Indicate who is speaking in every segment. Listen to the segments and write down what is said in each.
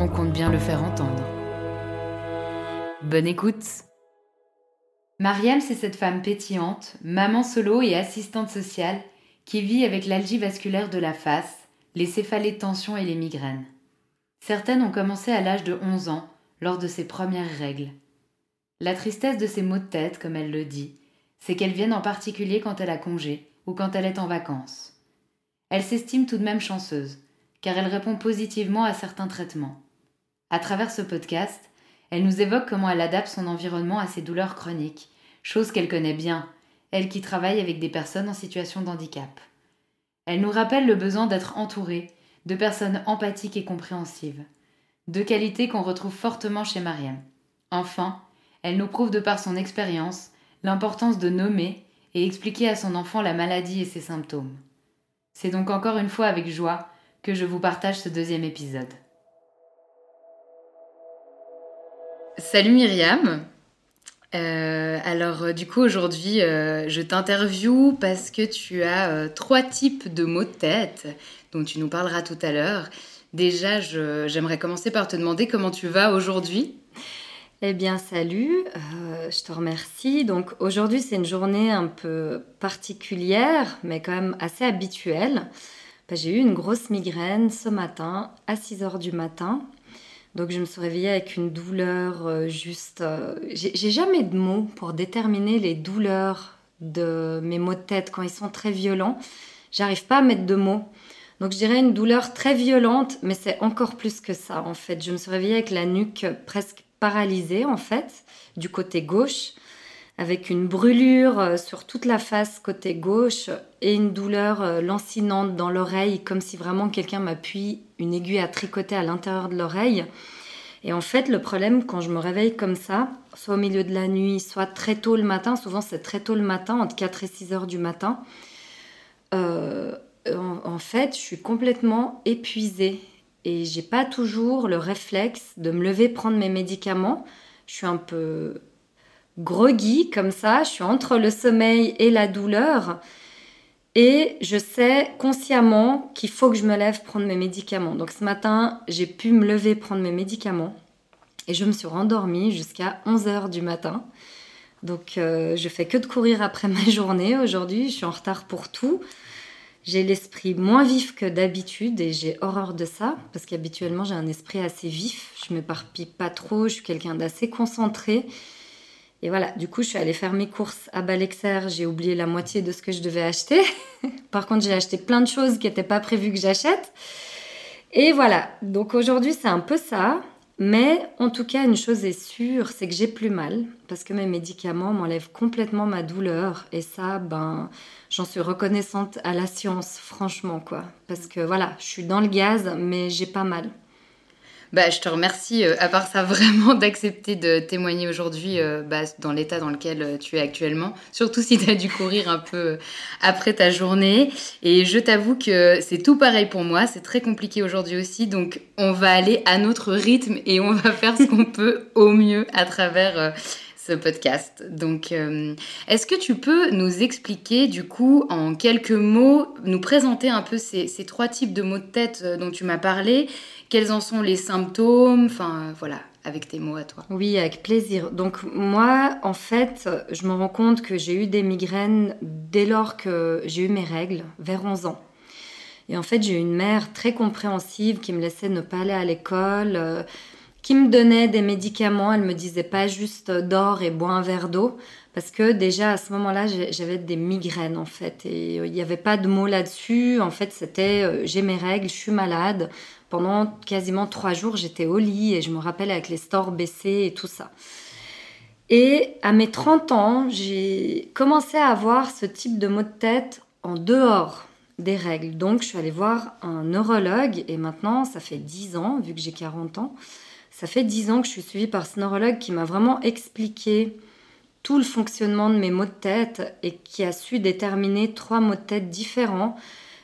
Speaker 1: on compte bien le faire entendre. Bonne écoute Mariam, c'est cette femme pétillante, maman solo et assistante sociale qui vit avec l'algie vasculaire de la face, les céphalées de tension et les migraines. Certaines ont commencé à l'âge de 11 ans, lors de ses premières règles. La tristesse de ses maux de tête, comme elle le dit, c'est qu'elles viennent en particulier quand elle a congé ou quand elle est en vacances. Elle s'estime tout de même chanceuse, car elle répond positivement à certains traitements. À travers ce podcast, elle nous évoque comment elle adapte son environnement à ses douleurs chroniques, chose qu'elle connaît bien, elle qui travaille avec des personnes en situation de handicap. Elle nous rappelle le besoin d'être entourée de personnes empathiques et compréhensives, deux qualités qu'on retrouve fortement chez Mariam. Enfin, elle nous prouve de par son expérience l'importance de nommer et expliquer à son enfant la maladie et ses symptômes. C'est donc encore une fois avec joie que je vous partage ce deuxième épisode. Salut Myriam. Euh, alors euh, du coup aujourd'hui euh, je t'interview parce que tu as trois types de maux de tête dont tu nous parleras tout à l'heure. Déjà j'aimerais commencer par te demander comment tu vas aujourd'hui.
Speaker 2: Eh bien salut, je te remercie. Donc aujourd'hui c'est une journée un peu particulière mais quand même assez habituelle. J'ai eu une grosse migraine ce matin à 6 h du matin donc je me suis réveillée avec une douleur euh, juste... Euh, j'ai jamais de mots pour déterminer les douleurs de mes maux de tête quand ils sont très violents. J'arrive pas à mettre de mots. Donc je dirais une douleur très violente, mais c'est encore plus que ça en fait. Je me suis réveillée avec la nuque presque paralysée en fait, du côté gauche avec une brûlure euh, sur toute la face côté gauche et une douleur euh, lancinante dans l'oreille, comme si vraiment quelqu'un m'appuie une aiguille à tricoter à l'intérieur de l'oreille. Et en fait, le problème quand je me réveille comme ça, soit au milieu de la nuit, soit très tôt le matin, souvent c'est très tôt le matin, entre 4 et 6 heures du matin, euh, en, fait, je suis complètement épuisée et j'ai pas toujours le réflexe de me lever prendre mes médicaments. Je suis un peu groggy comme ça, je suis entre le sommeil et la douleur. Et je sais consciemment qu'il faut que je me lève prendre mes médicaments. Donc ce matin, j'ai pu me lever prendre mes médicaments. Et je me suis rendormie jusqu'à 11h du matin. Donc euh, je fais que de courir après ma journée aujourd'hui. Je suis en retard pour tout. J'ai l'esprit moins vif que d'habitude et j'ai horreur de ça parce qu'habituellement j'ai un esprit assez vif. Je m'éparpille pas trop. Je suis quelqu'un d'assez concentré. Et voilà, du coup, je suis allée faire mes courses à Balexer. J'ai oublié la moitié de ce que je devais acheter. Par contre, j'ai acheté plein de choses qui n'étaient pas prévues que j'achète. Et voilà, donc aujourd'hui, c'est un peu ça. Mais en tout cas, une chose est sûre, c'est que j'ai plus mal parce que mes médicaments m'enlèvent complètement ma douleur. Et ça, ben, j'en suis reconnaissante à la science, franchement, quoi. Parce que voilà, je suis dans le gaz, mais j'ai pas mal.
Speaker 1: Bah, je te remercie, euh, à part ça, vraiment d'accepter de témoigner aujourd'hui euh, bah, dans l'état dans lequel euh, tu es actuellement. Surtout si tu as dû courir un peu après ta journée. Et je t'avoue que c'est tout pareil pour moi. C'est très compliqué aujourd'hui aussi. Donc, on va aller à notre rythme et on va faire ce qu'on peut au mieux à travers ce podcast. Donc, est-ce que tu peux nous expliquer, du coup, en quelques mots, nous présenter un peu ces, ces trois types de maux de tête dont tu m'as parlé? Quels en sont les symptômes Enfin, voilà, avec tes mots à toi.
Speaker 2: Oui, avec plaisir. Donc moi, en fait, je me rends compte que j'ai eu des migraines dès lors que j'ai eu mes règles, vers 11 ans. Et en fait, j'ai eu une mère très compréhensive qui me laissait ne pas aller à l'école, euh, qui me donnait des médicaments. Elle me disait pas juste dors et bois un verre d'eau. Parce que déjà à ce moment-là, j'avais des migraines en fait. Et il n'y avait pas de mots là-dessus. En fait, c'était euh, j'ai mes règles, je suis malade pendant quasiment trois jours, j'étais au lit et je me rappelle avec les stores baissés et tout ça. Et à mes 30 ans, j'ai commencé à avoir ce type de maux de tête en dehors des règles. Donc, je suis allée voir un neurologue et maintenant, ça fait 10 ans, vu que j'ai 40 ans, ça fait 10 ans que je suis suivie par ce neurologue qui m'a vraiment expliqué tout le fonctionnement de mes maux de tête et qui a su déterminer trois maux de tête différents,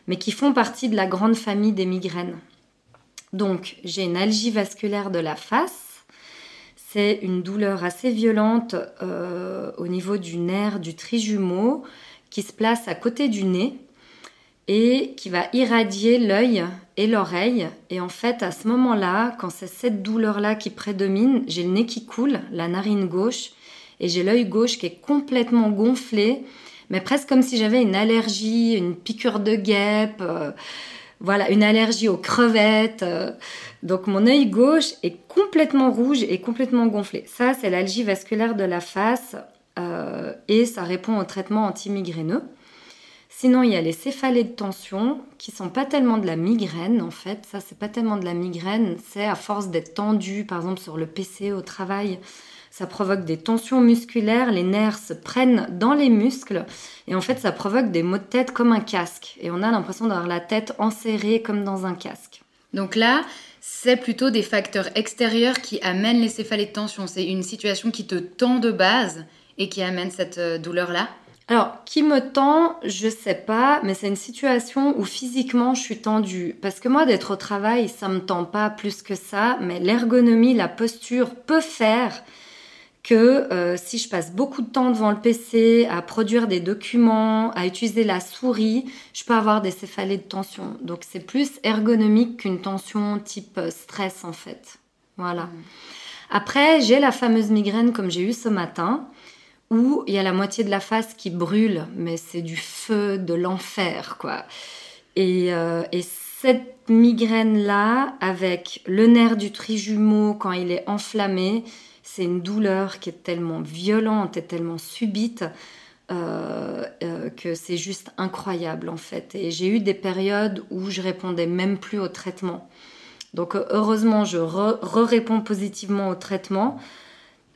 Speaker 2: mais qui font partie de la grande famille des migraines. Donc, j'ai une algie vasculaire de la face. C'est une douleur assez violente euh, au niveau du nerf du trijumeau qui se place à côté du nez et qui va irradier l'œil et l'oreille. Et en fait, à ce moment-là, quand c'est cette douleur-là qui prédomine, j'ai le nez qui coule, la narine gauche, et j'ai l'œil gauche qui est complètement gonflé, mais presque comme si j'avais une allergie, une piqûre de guêpe. Euh, voilà, une allergie aux crevettes. Euh, donc mon œil gauche est complètement rouge et complètement gonflé. Ça, c'est l'algie vasculaire de la face euh, et ça répond au traitement antimigraineux. Sinon, il y a les céphalées de tension qui sont pas tellement de la migraine en fait. Ça, c'est pas tellement de la migraine, c'est à force d'être tendu, par exemple sur le PC au travail, ça provoque des tensions musculaires, les nerfs se prennent dans les muscles et en fait ça provoque des maux de tête comme un casque et on a l'impression d'avoir la tête enserrée comme dans un casque.
Speaker 1: Donc là, c'est plutôt des facteurs extérieurs qui amènent les céphalées de tension. C'est une situation qui te tend de base et qui amène cette euh, douleur-là
Speaker 2: alors, qui me tend, je sais pas, mais c'est une situation où physiquement je suis tendue. Parce que moi, d'être au travail, ça me tend pas plus que ça, mais l'ergonomie, la posture peut faire que euh, si je passe beaucoup de temps devant le PC à produire des documents, à utiliser la souris, je peux avoir des céphalées de tension. Donc c'est plus ergonomique qu'une tension type euh, stress en fait. Voilà. Mmh. Après, j'ai la fameuse migraine comme j'ai eu ce matin, où il y a la moitié de la face qui brûle, mais c'est du feu, de l'enfer, quoi. Et, euh, et cette migraine-là, avec le nerf du trijumeau quand il est enflammé, c'est une douleur qui est tellement violente et tellement subite euh, euh, que c'est juste incroyable en fait. Et j'ai eu des périodes où je répondais même plus au traitement. Donc heureusement, je re-réponds positivement au traitement.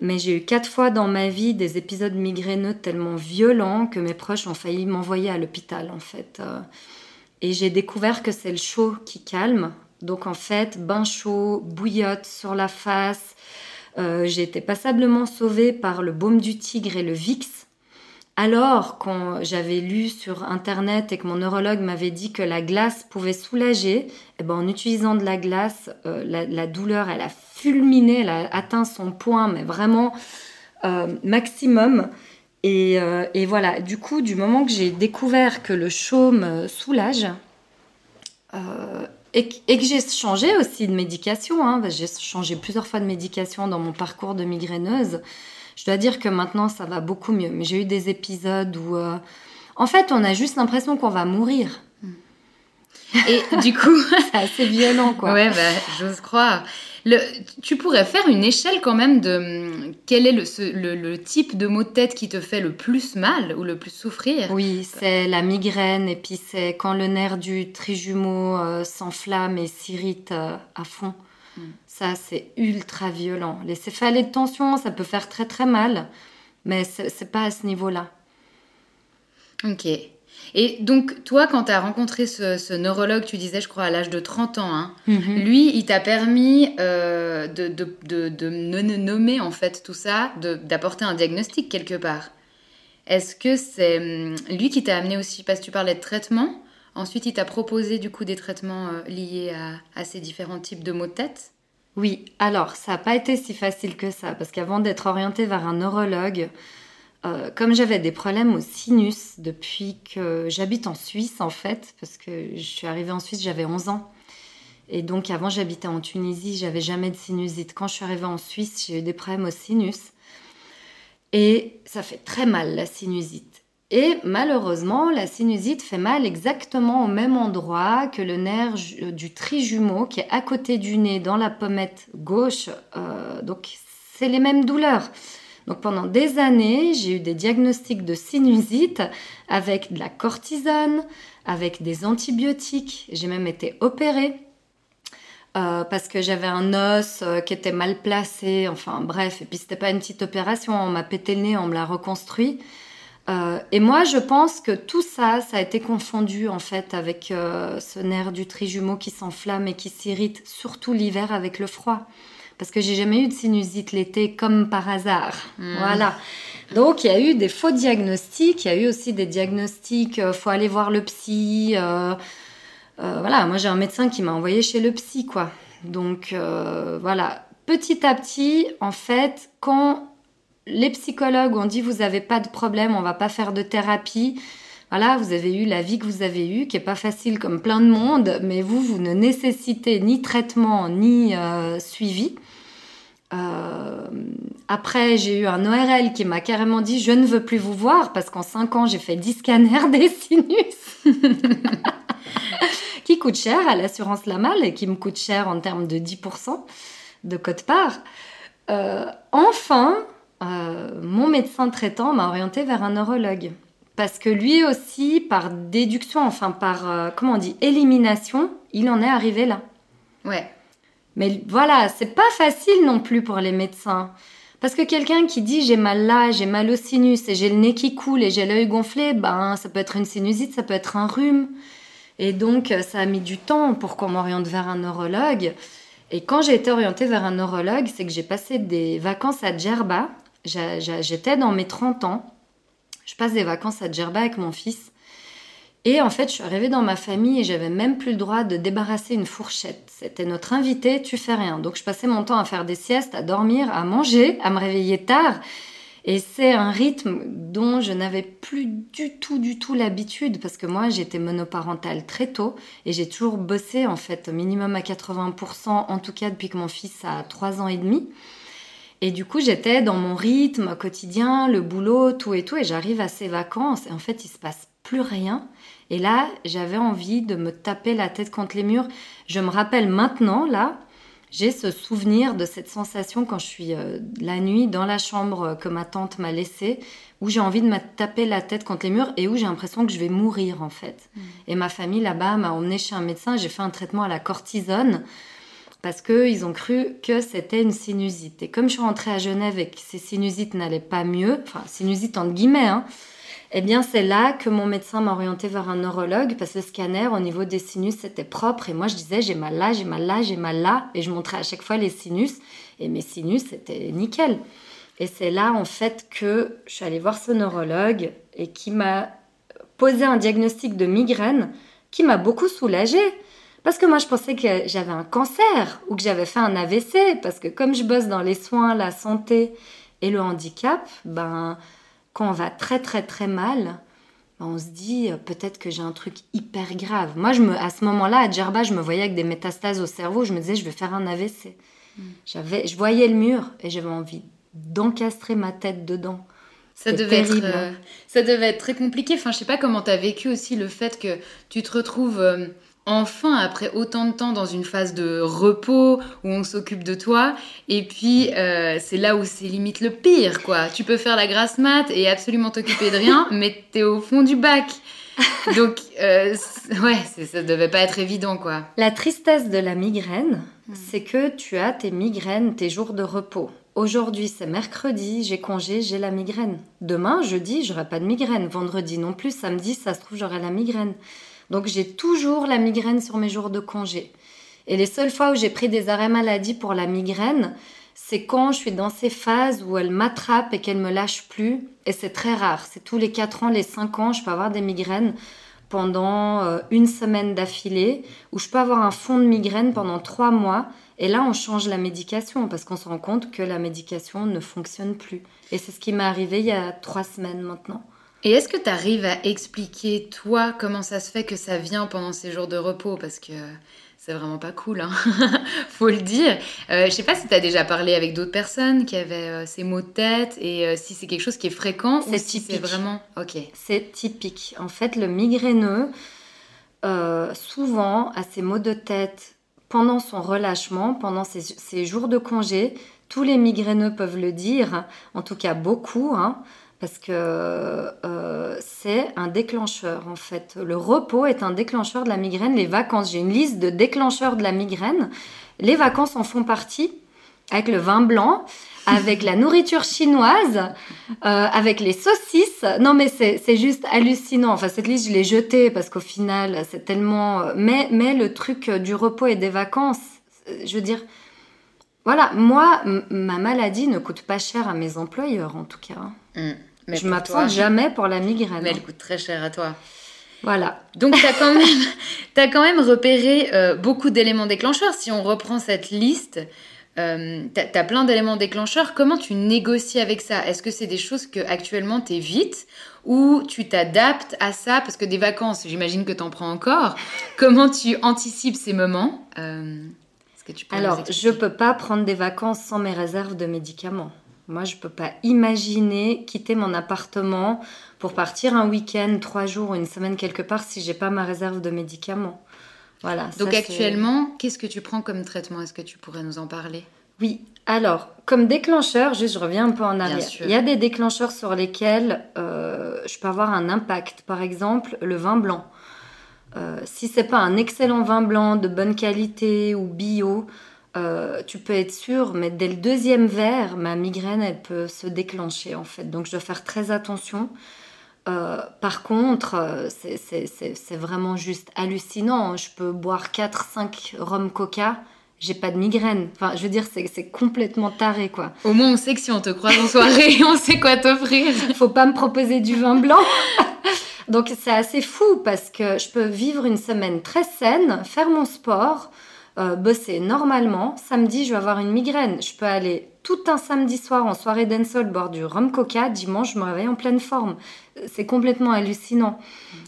Speaker 2: Mais j'ai eu quatre fois dans ma vie des épisodes migraineux tellement violents que mes proches ont failli m'envoyer à l'hôpital en fait. Et j'ai découvert que c'est le chaud qui calme. Donc en fait, bain chaud, bouillotte sur la face, j'ai été passablement sauvée par le baume du tigre et le Vix. Alors, quand j'avais lu sur internet et que mon neurologue m'avait dit que la glace pouvait soulager, eh ben, en utilisant de la glace, euh, la, douleur, elle a fulminé, elle a atteint son point, mais vraiment euh, maximum. Et, et, voilà, du coup, du moment que j'ai découvert que le chaud me soulage, et, que j'ai changé aussi de médication. Hein. J'ai changé plusieurs fois de médication dans mon parcours de migraineuse. Je dois dire que maintenant, ça va beaucoup mieux. Mais j'ai eu des épisodes où, euh, en fait, on a juste l'impression qu'on va mourir.
Speaker 1: Et du coup,
Speaker 2: c'est assez violent, quoi.
Speaker 1: Ouais, bah, j'ose croire tu pourrais faire une échelle quand même de hum, quel est le, type de mot de tête qui te fait le plus mal ou le plus souffrir?
Speaker 2: Oui, c'est la migraine et puis c'est quand le nerf du trijumeau euh, s'enflamme et s'irrite euh, à fond. Hmm. Ça, c'est ultra violent. Les céphalées de tension, ça peut faire très très mal, mais c'est pas à ce niveau-là.
Speaker 1: Ok. Et donc, toi, quand tu as rencontré ce, neurologue, tu disais, je crois, à l'âge de 30 ans, hein, mhm. lui, il t'a permis euh, de, de, de, nommer, en fait, tout ça, d'apporter un diagnostic quelque part. Est-ce que c'est hum, lui qui t'a amené aussi, parce que tu parlais de traitement, ensuite il t'a proposé du coup des traitements euh, liés à, à, ces différents types de maux de tête?
Speaker 2: Oui, alors ça n'a pas été si facile que ça, parce qu'avant d'être orientée vers un neurologue, euh, comme j'avais des problèmes au sinus depuis que j'habite en Suisse en fait, parce que je suis arrivée en Suisse, j'avais 11 ans. Et donc avant j'habitais en Tunisie, j'avais jamais de sinusite. Quand je suis arrivée en Suisse, j'ai eu des problèmes au sinus. Et ça fait très mal la sinusite. Et malheureusement, la sinusite fait mal exactement au même endroit que le nerf du trijumeau qui est à côté du nez dans la pommette gauche. Euh, donc c'est les mêmes douleurs. Donc pendant des années, j'ai eu des diagnostics de sinusite avec de la cortisone, avec des antibiotiques. J'ai même été opérée. Euh, parce que j'avais un os euh, qui était mal placé, enfin bref, et puis c'était pas une petite opération, on m'a pété le nez, on me l'a reconstruit. Euh, et moi, je pense que tout ça, ça a été confondu en fait avec ce nerf du trijumeau qui s'enflamme et qui s'irrite, surtout l'hiver avec le froid parce que j'ai jamais eu de sinusite l'été comme par hasard. Hmm. Voilà. Donc il y a eu des faux diagnostics, il y a eu aussi des diagnostics, euh, faut aller voir le psy. Euh, euh, voilà, moi j'ai un médecin qui m'a envoyé chez le psy, quoi. Donc voilà, petit à petit, en fait, quand les psychologues ont dit vous n'avez pas de problème, on va pas faire de thérapie. Voilà, vous avez eu la vie que vous avez eue, qui est pas facile comme plein de monde, mais vous, vous ne nécessitez ni traitement ni suivi. Euh, après, j'ai eu un ORL qui m'a carrément dit Je ne veux plus vous voir parce qu'en 5 ans, j'ai fait 10 scanners des sinus. qui coûte cher à l'assurance Lamal et qui me coûte cher en termes de 10% de code-part. Euh, enfin, euh, mon médecin traitant m'a orienté vers un neurologue. Parce que lui aussi, par déduction, enfin par, comment on dit, élimination, il en est arrivé là.
Speaker 1: Ouais.
Speaker 2: Mais voilà, c'est pas facile non plus pour les médecins. Parce que quelqu'un qui dit j'ai mal là, j'ai mal au sinus et j'ai le nez qui coule et j'ai l'œil gonflé, ben ça peut être une sinusite, ça peut être un rhume. Et donc ça a mis du temps pour qu'on m'oriente vers un neurologue. Et quand j'ai été orientée vers un neurologue, c'est que j'ai passé des vacances à Djerba. J'étais dans mes 30 ans. Je passe des vacances à Djerba avec mon fils. Et en fait, je suis arrivée dans ma famille et j'avais même plus le droit de débarrasser une fourchette. C'était notre invité, tu fais rien. Donc je passais mon temps à faire des siestes, à dormir, à manger, à me réveiller tard. Et c'est un rythme dont je n'avais plus du tout, du tout l'habitude parce que moi j'étais monoparentale très tôt et j'ai toujours bossé en fait minimum à 80%, en tout cas depuis que mon fils a 3 ans et demi. Et du coup j'étais dans mon rythme quotidien, le boulot, tout et tout et j'arrive à ces vacances et en fait il se passe plus rien et là, j'avais envie de me taper la tête contre les murs. Je me rappelle maintenant, là, j'ai ce souvenir de cette sensation quand je suis euh, la nuit dans la chambre que ma tante m'a laissée, où j'ai envie de me taper la tête contre les murs et où j'ai l'impression que je vais mourir en fait. Mm. Et ma famille là-bas m'a emmené chez un médecin, j'ai fait un traitement à la cortisone parce qu'ils ont cru que c'était une sinusite. Et comme je suis rentrée à Genève et que ces sinusites n'allaient pas mieux, enfin sinusite entre guillemets, hein, eh bien, c'est là que mon médecin m'a orienté vers un neurologue parce que le scanner, au niveau des sinus, c'était propre. Et moi, je disais, j'ai mal là, j'ai mal là, j'ai mal là. Et je montrais à chaque fois les sinus. Et mes sinus, c'était nickel. Et c'est là, en fait, que je suis allée voir ce neurologue et qui m'a posé un diagnostic de migraine qui m'a beaucoup soulagée. Parce que moi, je pensais que j'avais un cancer ou que j'avais fait un AVC. Parce que comme je bosse dans les soins, la santé et le handicap, ben quand on va très très très mal, ben, on se dit euh, peut-être que j'ai un truc hyper grave. Moi, je me, à ce moment-là, à Djerba, je me voyais avec des métastases au cerveau. Je me disais, je vais faire un AVC. Hmm. J'avais, je voyais le mur et j'avais envie d'encastrer ma tête dedans.
Speaker 1: Ça devait, être, euh, ça devait être très compliqué. Enfin, je sais pas comment tu as vécu aussi le fait que tu te retrouves euh, enfin, après autant de temps, dans une phase de repos où on s'occupe de toi. Et puis, euh, c'est là où c'est limite le pire, quoi. Tu peux faire la grasse mat et absolument t'occuper de rien, mais t'es au fond du bac. Donc, euh, ouais, ça devait pas être évident, quoi.
Speaker 2: La tristesse de la migraine, hmm. c'est que tu as tes migraines, tes jours de repos. aujourd'hui c'est mercredi, j'ai congé, j'ai la migraine. Demain, jeudi, j'aurai pas de migraine. Vendredi non plus, samedi, ça se trouve, j'aurai la migraine. Donc j'ai toujours la migraine sur mes jours de congé. Et les seules fois où j'ai pris des arrêts maladie pour la migraine, c'est quand je suis dans ces phases où elle m'attrape et qu'elle me lâche plus. Et c'est très rare. C'est tous les 4 ans, les 5 ans, je peux avoir des migraines pendant euh, une semaine d'affilée, ou je peux avoir un fond de migraine pendant 3 mois. Et là, on change la médication parce qu'on se rend compte que la médication ne fonctionne plus. Et c'est ce qui m'est arrivé il y a 3 semaines maintenant.
Speaker 1: Et est-ce que tu arrives à expliquer, toi, comment ça se fait que ça vient pendant ces jours de repos? Parce que c'est vraiment pas cool, hein faut le dire. Euh, je sais pas si tu as déjà parlé avec d'autres personnes qui avaient euh, ces maux de tête et euh, si c'est quelque chose qui est fréquent
Speaker 2: c'est
Speaker 1: si
Speaker 2: c'est
Speaker 1: vraiment. Ok.
Speaker 2: C'est typique. En fait, le migraineux, souvent, a ces maux de tête pendant son relâchement, pendant ses, ses, jours de congé. Tous les migraineux peuvent le dire, en tout cas beaucoup. Hein parce que euh, c'est un déclencheur en fait. Le repos est un déclencheur de la migraine. Les vacances, j'ai une liste de déclencheurs de la migraine. Les vacances en font partie avec le vin blanc, avec la nourriture chinoise, euh, avec les saucisses. Non mais c'est juste hallucinant. Enfin cette liste je l'ai jetée parce qu'au final c'est tellement... Mais, mais le truc du repos et des vacances, je veux dire... Voilà, moi, ma maladie ne coûte pas cher à mes employeurs en tout cas. Mm. Mais je m'absente jamais pour la migraine.
Speaker 1: Mais elle coûte très cher à toi.
Speaker 2: Voilà.
Speaker 1: Donc, tu as, quand même, as quand même repéré euh, beaucoup d'éléments déclencheurs. Si on reprend cette liste, euh, tu as, plein d'éléments déclencheurs. Comment tu négocies avec ça? Est-ce que c'est des choses que actuellement tu évites ou tu t'adaptes à ça? Parce que des vacances, j'imagine que tu en prends encore. Comment tu anticipes ces moments euh,
Speaker 2: que tu Alors, je peux pas prendre des vacances sans mes réserves de médicaments. Moi, je ne peux pas imaginer quitter mon appartement pour partir un week-end, trois jours, une semaine quelque part si j'ai pas ma réserve de médicaments. Voilà.
Speaker 1: Donc actuellement, qu'est-ce que tu prends comme traitement? Est-ce que tu pourrais nous en parler?
Speaker 2: Oui. Alors, comme déclencheur, juste je reviens un peu en arrière. Il y a des déclencheurs sur lesquels euh, je peux avoir un impact. Par exemple, le vin blanc. Euh, si c'est pas un excellent vin blanc de bonne qualité ou bio, euh, tu peux être sûr, mais dès le deuxième verre, ma migraine, elle peut se déclencher en fait. Donc je dois faire très attention. Euh, par contre, euh, c'est vraiment juste hallucinant. Je peux boire 4-5 rhum coca, j'ai pas de migraine. Enfin, je veux dire, c'est complètement taré quoi.
Speaker 1: Au moins, on sait que si on te croise en soirée, on sait quoi t'offrir.
Speaker 2: Faut pas me proposer du vin blanc. Donc c'est assez fou parce que je peux vivre une semaine très saine, faire mon sport, euh, bosser normalement. Samedi, je vais avoir une migraine. Je peux aller tout un samedi soir en soirée dancehall boire du rhum coca. Dimanche, je me réveille en pleine forme. C'est complètement hallucinant.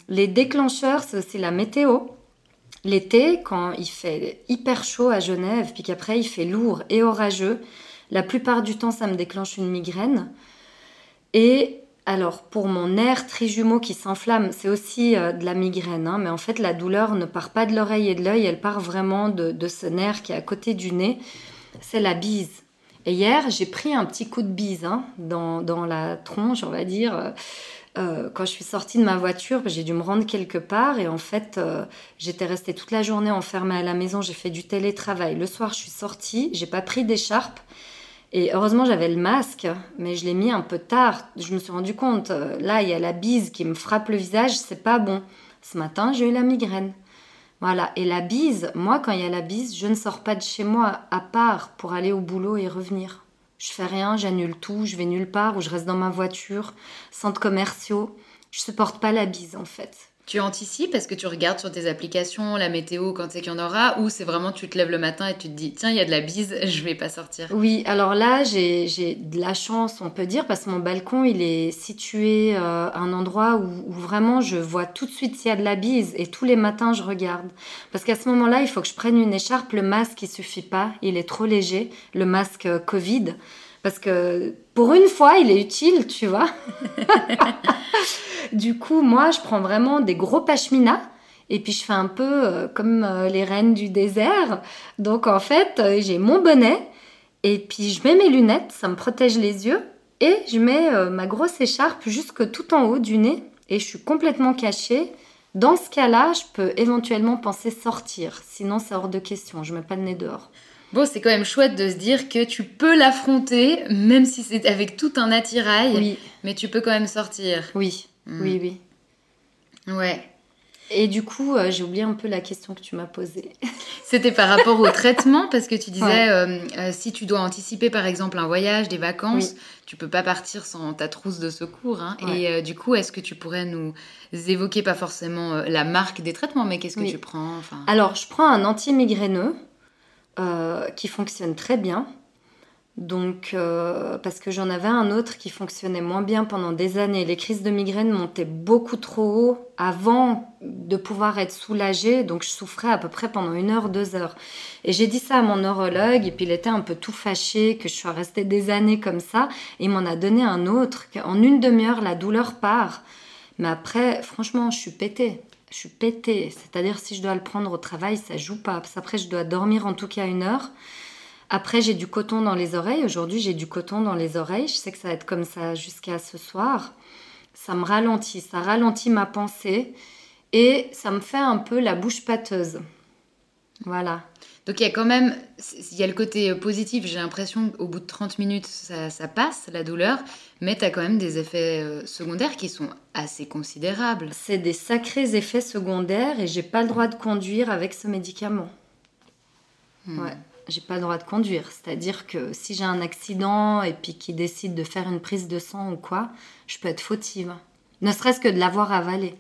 Speaker 2: Les déclencheurs, c'est aussi la météo. L'été, quand il fait hyper chaud à Genève, puis qu'après il fait lourd et orageux, la plupart du temps, ça me déclenche une migraine. Et alors, pour mon nerf trijumeau qui s'enflamme, c'est aussi euh, de la migraine, hein, mais en fait, la douleur ne part pas de l'oreille et de l'œil, elle part vraiment de, ce nerf qui est à côté du nez. C'est la bise. Et hier, j'ai pris un petit coup de bise hein, dans, la tronche, on va dire. Euh, euh, quand je suis sortie de ma voiture, j'ai dû me rendre quelque part et en fait, j'étais restée toute la journée enfermée à la maison. J'ai fait du télétravail. Le soir, je suis sortie, j'ai pas pris d'écharpe. Et heureusement, j'avais le masque, mais je l'ai mis un peu tard. Je me suis rendu compte, euh, là, il y a la bise qui me frappe le visage, c'est pas bon. Ce matin, j'ai eu la migraine. Voilà. Et la bise, moi, quand il y a la bise, je ne sors pas de chez moi à part pour aller au boulot et revenir. Je fais rien, j'annule tout, je vais nulle part ou je reste dans ma voiture, centres commerciaux. Je supporte pas la bise en fait.
Speaker 1: Tu anticipes Est-ce que tu regardes sur tes applications la météo quand c'est qu'il y en aura Ou c'est vraiment tu te lèves le matin et tu te dis tiens, il y a de la bise, je vais pas sortir?
Speaker 2: Oui, alors là, j'ai de la chance, on peut dire, parce que mon balcon, il est situé euh, à un endroit où, vraiment je vois tout de suite s'il y a de la bise et tous les matins, je regarde. Parce qu'à ce moment-là, il faut que je prenne une écharpe. Le masque, il suffit pas, il est trop léger, le masque euh, Covid. Parce que pour une fois, il est utile, tu vois. du coup, moi, je prends vraiment des gros pashminas. Et puis je fais un peu euh, comme euh, les reines du désert. Donc en fait, euh, j'ai mon bonnet et puis je mets mes lunettes, ça me protège les yeux. Et je mets ma grosse écharpe jusque tout en haut du nez et je suis complètement cachée. Dans ce cas-là, je peux éventuellement penser sortir. Sinon, c'est hors de question. Je mets pas le nez dehors.
Speaker 1: Bon, c'est quand même chouette de se dire que tu peux l'affronter, même si c'est avec tout un attirail,
Speaker 2: Oui,
Speaker 1: mais tu peux quand même sortir.
Speaker 2: oui,
Speaker 1: Mm.
Speaker 2: oui, oui.
Speaker 1: Ouais.
Speaker 2: Et du coup, euh, j'ai oublié un peu la question que tu m'as posée.
Speaker 1: C'était par rapport au traitement, parce que tu disais,
Speaker 2: Ouais.
Speaker 1: euh, euh, si tu dois anticiper par exemple un voyage, des vacances,
Speaker 2: Oui.
Speaker 1: tu peux pas partir sans ta trousse de secours. hein.
Speaker 2: Ouais.
Speaker 1: Et du coup, est-ce que tu pourrais nous évoquer, pas forcément la marque des traitements, mais qu'est-ce que
Speaker 2: Oui.
Speaker 1: tu prends enfin...
Speaker 2: Alors, je prends un anti-migraineux euh, qui fonctionne très bien. Donc, euh, parce que j'en avais un autre qui fonctionnait moins bien pendant des années. Les crises de migraine montaient beaucoup trop haut avant de pouvoir être soulagée. Donc, je souffrais à peu près pendant une heure, deux heures. Et j'ai dit ça à mon neurologue, et puis il était un peu tout fâché que je sois restée des années comme ça. Et il m'en a donné un autre. En une demi-heure, la douleur part. Mais après, franchement, je suis pétée. Je suis pétée. C'est-à-dire, si je dois le prendre au travail, ça joue pas. Qu'après, je dois dormir en tout cas une heure. Après, j'ai du coton dans les oreilles. Aujourd'hui, j'ai du coton dans les oreilles. Je sais que ça va être comme ça jusqu'à ce soir. Ça me ralentit. Ça ralentit ma pensée. Et ça me fait un peu la bouche pâteuse. Voilà.
Speaker 1: Donc il y a quand même, il y a le côté euh, positif, j'ai l'impression qu'au bout de 30 minutes, ça, ça passe, la douleur, mais tu as quand même des effets euh, secondaires qui sont assez considérables.
Speaker 2: C'est des sacrés effets secondaires et j'ai pas le droit de conduire avec ce médicament.
Speaker 1: Hmm.
Speaker 2: Ouais, j'ai pas le droit de conduire. C'est-à-dire que si j'ai un accident et puis qu'ils décident de faire une prise de sang ou quoi, je peux être fautive. Ne serait-ce que de l'avoir avalé.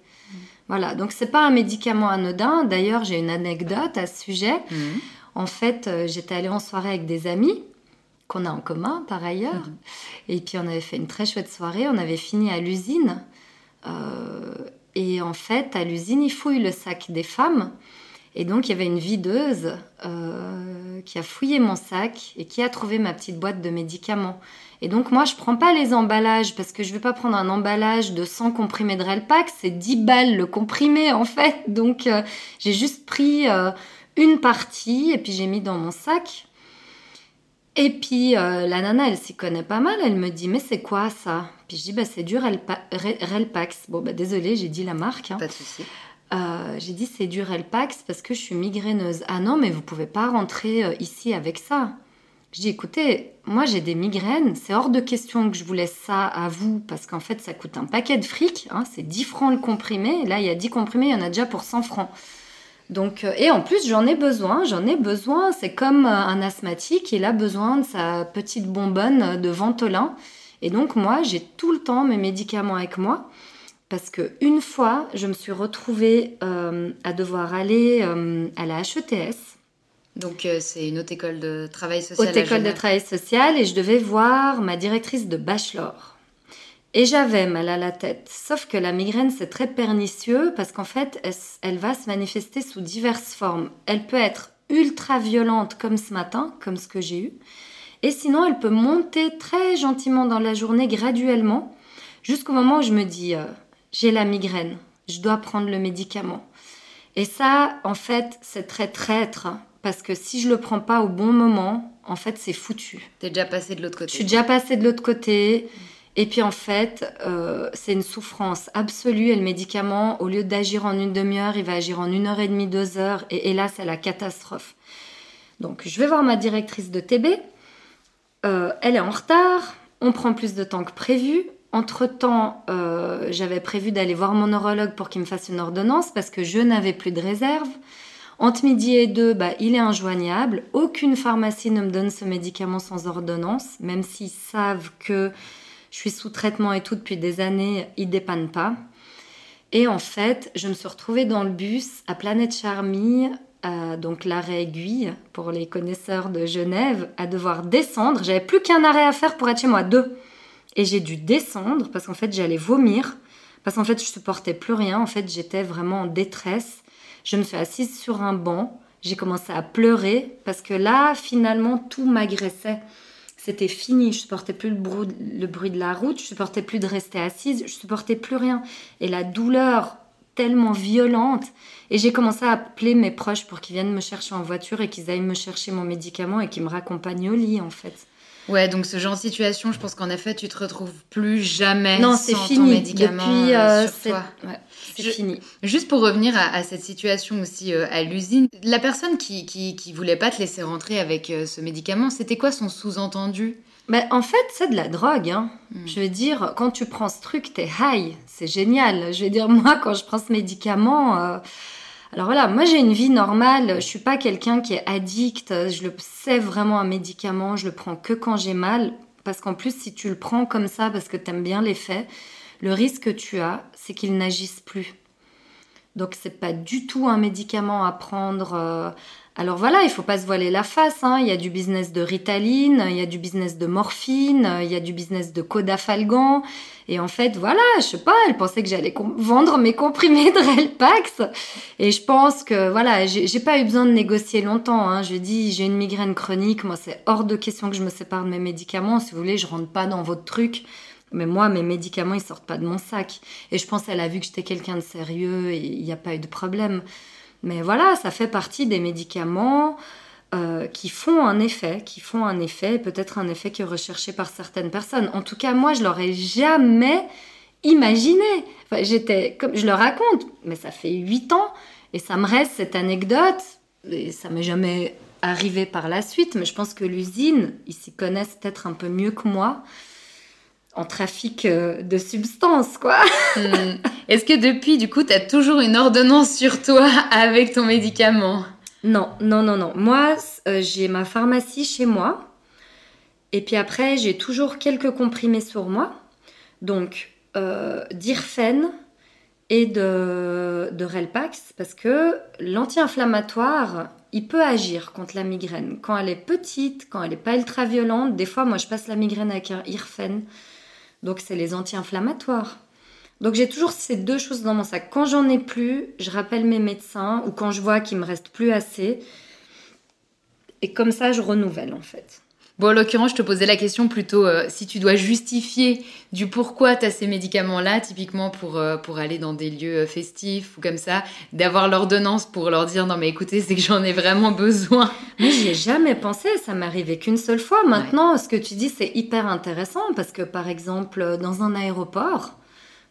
Speaker 2: Voilà, donc c'est pas un médicament anodin. D'ailleurs, j'ai une anecdote à ce sujet.
Speaker 1: Mhm.
Speaker 2: En fait, euh, j'étais allée en soirée avec des amis qu'on a en commun par ailleurs.
Speaker 1: Mhm.
Speaker 2: Et puis on avait fait une très chouette soirée. On avait fini à l'usine. Euh, et en fait, à l'usine, ils fouillent le sac des femmes. Et donc, il y avait une videuse euh, qui a fouillé mon sac et qui a trouvé ma petite boîte de médicaments. Et donc, moi, je prends pas les emballages parce que je vais pas prendre un emballage de 100 comprimés de Relpac. C'est 10 balles le comprimé, en fait. Donc, euh, j'ai juste pris une partie et puis j'ai mis dans mon sac. Et puis, euh, la nana, elle s'y connaît pas mal. Elle me dit, mais c'est quoi ça? Puis je dis, bah, c'est du Relpa- Re- Relpax. Bon, bah, désolé, j'ai dit la marque. hein.
Speaker 1: Pas de souci.
Speaker 2: Euh, j'ai dit c'est du Relpax parce que je suis migraineuse. Ah non, mais vous pouvez pas rentrer euh, ici avec ça. Je dis écoutez, moi j'ai des migraines, c'est hors de question que je vous laisse ça à vous parce qu'en fait ça coûte un paquet de fric, hein, c'est 10 francs le comprimé. Là il y a 10 comprimés, il y en a déjà pour 100 francs. Donc, euh, et en plus j'en ai besoin, j'en ai besoin. C'est comme euh, un asthmatique, il a besoin de sa petite bonbonne de Ventolin. Et donc moi j'ai tout le temps mes médicaments avec moi. Parce que une fois, je me suis retrouvée euh, à devoir aller euh, à la HETS,
Speaker 1: Donc euh, c'est une haute école de travail social.
Speaker 2: haute école de travail social, et je devais voir ma directrice de bachelor. Et j'avais mal à la tête. Sauf que la migraine, c'est très pernicieux parce qu'en fait, elle, va se manifester sous diverses formes. Elle peut être ultra violente comme ce matin, comme ce que j'ai eu. Et sinon, elle peut monter très gentiment dans la journée, graduellement, jusqu'au moment où je me dis, euh, j'ai la migraine, je dois prendre le médicament. Et ça, en fait, c'est très traître, hein, parce que si je le prends pas au bon moment, en fait, c'est foutu.
Speaker 1: T'es déjà passé de l'autre côté.
Speaker 2: Je suis déjà passée de l'autre côté. Et puis en fait, euh, c'est une souffrance absolue. Et le médicament, au lieu d'agir en une demi-heure, il va agir en une heure et demie, deux heures. Et, là, c'est la catastrophe. Donc, je vais voir ma directrice de TB. Euh, elle est en retard. On prend plus de temps que prévu. Entre-temps, euh, j'avais prévu d'aller voir mon neurologue pour qu'il me fasse une ordonnance parce que je n'avais plus de réserve. Entre midi et deux, bah, il est injoignable. Aucune pharmacie ne me donne ce médicament sans ordonnance, même s'ils savent que je suis sous traitement et tout depuis des années, ils dépannent pas. Et en fait, je me suis retrouvée dans le bus à Planète Charmy, euh, donc l'arrêt aiguille pour les connaisseurs de Genève, à devoir descendre. J'avais plus qu'un arrêt à faire pour être chez moi, deux. Et j'ai dû descendre parce qu'en fait, j'allais vomir. Parce qu'en fait, je supportais plus rien. En fait, j'étais vraiment en détresse. Je me suis assise sur un banc. J'ai commencé à pleurer parce que là, finalement, tout m'agressait. C'était fini. Je supportais plus le bruit, de la route. Je supportais plus de rester assise. Je supportais plus rien. Et la douleur tellement violente. Et j'ai commencé à appeler mes proches pour qu'ils viennent me chercher en voiture et qu'ils aillent me chercher mon médicament et qu'ils me raccompagnent au lit, en fait.
Speaker 1: Ouais, donc ce genre de situation, je pense qu'en effet, tu te retrouves plus jamais
Speaker 2: non,
Speaker 1: c'est
Speaker 2: fini.
Speaker 1: médicament
Speaker 2: Depuis,
Speaker 1: euh, sur toi.
Speaker 2: Ouais, c'est fini.
Speaker 1: Juste pour revenir à, cette situation aussi euh, à l'usine, la personne qui, qui, qui, voulait pas te laisser rentrer avec euh, ce médicament, c'était quoi son sous-entendu?
Speaker 2: Mais en fait, c'est de la drogue. Hein. Hmm. Je veux dire, quand tu prends ce truc, t'es high. C'est génial. Je veux dire, moi, quand je prends ce médicament, alors voilà, moi j'ai une vie normale, je suis pas quelqu'un qui est addict, je le sais vraiment un médicament, je le prends que quand j'ai mal, parce qu'en plus si tu le prends comme ça parce que tu aimes bien l'effet, le risque que tu as, c'est qu'il n'agisse plus. Donc c'est pas du tout un médicament à prendre euh, alors voilà, il faut pas se voiler la face. Hein. Il y a du business de Ritaline, il y a du business de morphine, il y a du business de Codafalgan. Et en fait, voilà, je sais pas, elle pensait que j'allais vendre mes comprimés de Relpax. Et je pense que voilà, j'ai pas eu besoin de négocier longtemps. Hein. Je dis, j'ai une migraine chronique. Moi, c'est hors de question que je me sépare de mes médicaments. Si vous voulez, je rentre pas dans votre truc. Mais moi, mes médicaments, ils sortent pas de mon sac. Et je pense qu'elle a vu que j'étais quelqu'un de sérieux et il n'y a pas eu de problème. Mais voilà, ça fait partie des médicaments euh, qui font un effet, qui font un effet, peut-être un effet qui est recherché par certaines personnes. En tout cas, moi, je l'aurais jamais imaginé. J'étais, comme je le raconte, mais ça fait huit ans et ça me reste cette anecdote et ça m'est jamais arrivé par la suite. Mais je pense que l'usine, ils s'y connaissent peut-être un peu mieux que moi en trafic euh, de substances, quoi.
Speaker 1: Hmm. Est-ce que depuis, du coup, tu as toujours une ordonnance sur toi avec ton médicament?
Speaker 2: Non, non, non, non. Moi, euh, j'ai ma pharmacie chez moi. Et puis après, j'ai toujours quelques comprimés sur moi. Donc, euh, d'Irfen et de, de Relpax, parce que l'anti-inflammatoire, il peut agir contre la migraine. Quand elle est petite, quand elle n'est pas ultra violente, des fois, moi, je passe la migraine avec un Irfen. Donc c'est les anti-inflammatoires. Donc j'ai toujours ces deux choses dans mon sac. Quand j'en ai plus, je rappelle mes médecins ou quand je vois qu'il me reste plus assez. Et comme ça, je renouvelle en fait.
Speaker 1: Bon, en l'occurrence, je te posais la question plutôt euh, si tu dois justifier du pourquoi tu as ces médicaments-là, typiquement pour, euh, pour aller dans des lieux euh, festifs ou comme ça, d'avoir l'ordonnance pour leur dire non, mais écoutez, c'est que j'en ai vraiment besoin.
Speaker 2: Mais j'y ai jamais pensé, ça m'est arrivé qu'une seule fois. Maintenant, ce que tu dis, c'est hyper intéressant parce que par exemple, dans un aéroport,